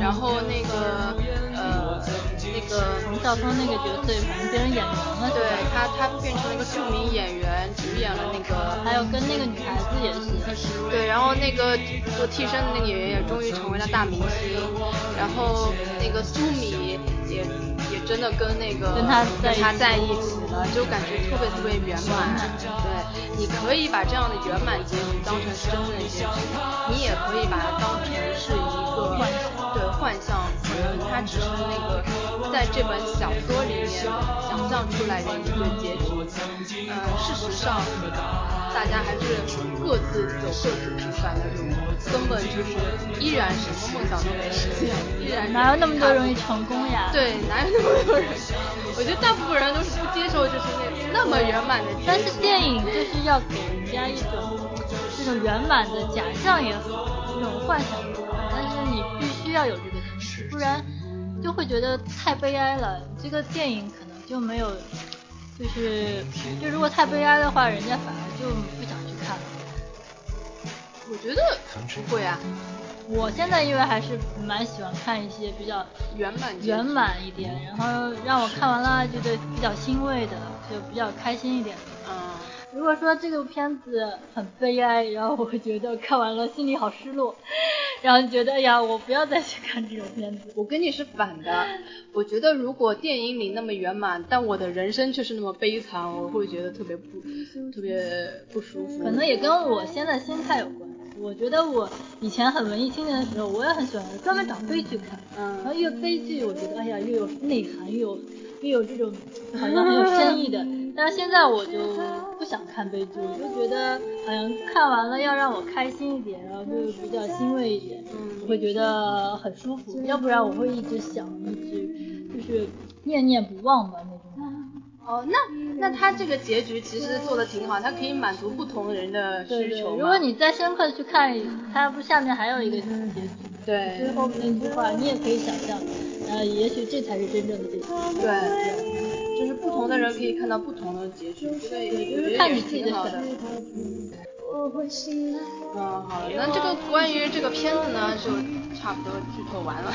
然后那个呃那个冯绍峰那个角色反正变成演员了，对他他。变成了一个著名演员，主演了那个，还有跟那个女孩子也是，对，然后那个做替身的那个演员也终于成为了大明星，然后那个苏米也也真的跟那个跟他跟他在一起了，就感觉特别特别圆满。对，你可以把这样的圆满结局当成是真正的结局，你也可以把它当成是一可能它只是那个在这本小说里面想象出来的一个结局。呃，事实上，大家还是各自走各自平凡的路，根本就是依然什么梦想都没实现，依然哪有那么多容易成功呀？对，哪有那么多人？我觉得大部分人都是不接受，就是那那么圆满的。但是电影就是要给人家一种这种圆满的假象也好，这种幻想也好，但是你必须要有这个不然就会觉得太悲哀了。这个电影可能就没有。就是，就如果太悲哀的话，人家反而就不想去看了。我觉得不会啊，我现在因为还是蛮喜欢看一些比较圆满圆满一点，然后让我看完了觉得比较欣慰的，就比较开心一点。嗯。如果说这个片子很悲哀，然后我会觉得看完了心里好失落，然后觉得哎呀，我不要再去看这种片子。我跟你是反的，我觉得如果电影里那么圆满，但我的人生却是那么悲惨，我会觉得特别不特别不舒服。可能也跟我现在心态有关。我觉得我以前很文艺青年的时候，我也很喜欢专门找悲剧看，嗯，然后越悲剧，我觉得哎呀，越有内涵，越有越有这种 好像很有深意的。但是现在我就不想看悲剧，我就觉得好像看完了要让我开心一点，然后就比较欣慰一点，我会觉得很舒服。要不然我会一直想，一直就是念念不忘吧那种。哦，那那他这个结局其实做的挺好，他可以满足不同人的需求。如果你再深刻的去看，他不下面还有一个结局，对，最后那句话你也可以想象，呃，也许这才是真正的结局。对对，就是不同的人可以看到不同的结局，对，就是看你自己的选择。嗯，好了，那这个关于这个片子呢，就差不多剧透完了。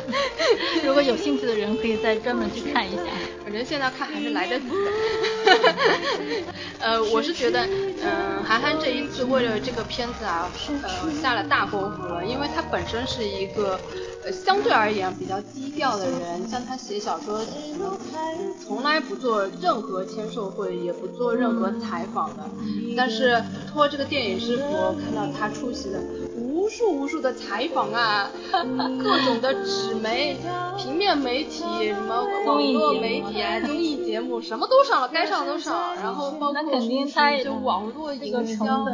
如果有兴趣的人，可以再专门去看一下。反正现在看还是来得及的。呃，我是觉得，嗯，韩寒这一次为了这个片子啊，呃，下了大功夫了，因为他本身是一个。相对而言比较低调的人，像他写小说，嗯，从来不做任何签售会，也不做任何采访的。但是通过这个电影师傅，看到他出席的无数无数的采访啊，各种的纸媒、平面媒体、什么网络媒体啊、综艺节目，什么都上了，该上都上。然后包括就网络营销，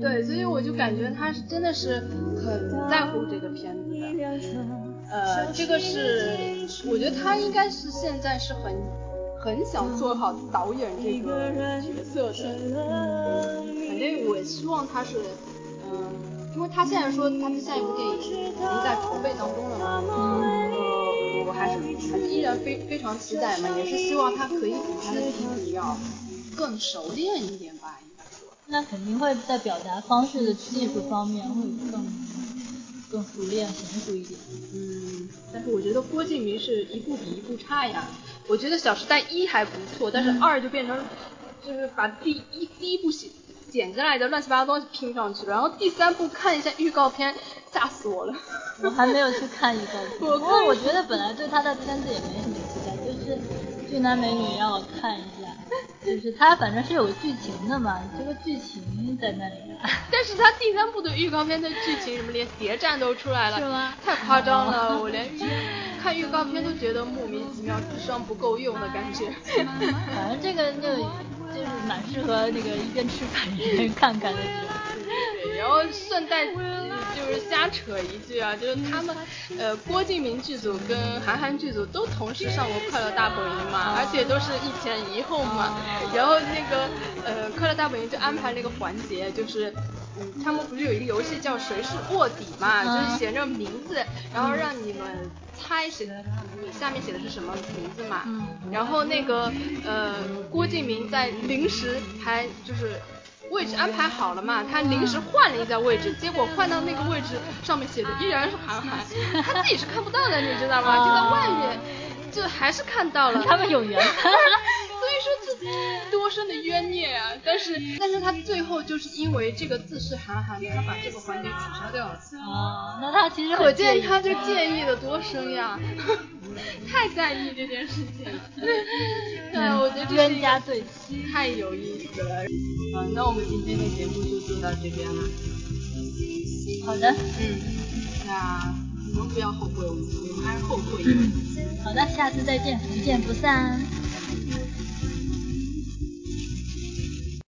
对，所以我就感觉他是真的是很在乎这个片子的。呃，这个是，我觉得他应该是现在是很很想做好导演这个角色的。反正我希望他是，嗯，因为他现在说他的下一部电影已经在筹备当中了嘛，呃，我还是还是依然非非常期待嘛，也是希望他可以比他的弟弟要更熟练一点吧，应该说。那肯定会在表达方式的技术方面会更。更熟练、娴熟一点。嗯，但是我觉得郭敬明是一部比一部差呀。我觉得《小时代一》还不错，但是二就变成，就是把第一第一部剪剪下来的乱七八糟东西拼上去了。然后第三部看一下预告片，吓死我了。我还没有去看预告片。不过我觉得本来对他的片子也没什么期待，就是俊男美女让我看一下。就是它反正是有剧情的嘛，这个剧情在那里。但是它第三部的预告片的剧情什么连谍战都出来了，是吗？太夸张了，我连看预告片都觉得莫名其妙，智商不够用的感觉。反正这个那就是蛮适合那个一边吃饭一边看看的。对，然后顺带就是瞎扯一句啊，就是他们呃郭敬明剧组跟韩寒剧组都同时上过《快乐大本营》嘛，而且都是一前一后嘛。然后那个呃《快乐大本营》就安排那个环节，就是嗯他们不是有一个游戏叫谁是卧底嘛，就是写着名字，然后让你们猜谁你下面写的是什么名字嘛。然后那个呃郭敬明在临时还就是。位置安排好了嘛？他临时换了一下位置，结果换到那个位置上面写的依然是韩寒，他自己是看不到的，你知道吗？就在外面，就还是看到了。他们有缘。所以说这多深的冤孽啊！但是但是他最后就是因为这个自是韩寒，他把这个环节取消掉了。哦，那他其实可见他这建议的多深呀，太在意这件事情。对，我觉得冤家对妻太有意思了。嗯，那我们今天的节目就做到这边了。好的，嗯，那你们不要后悔，我们还是后悔。好的，下次再见，不见不散。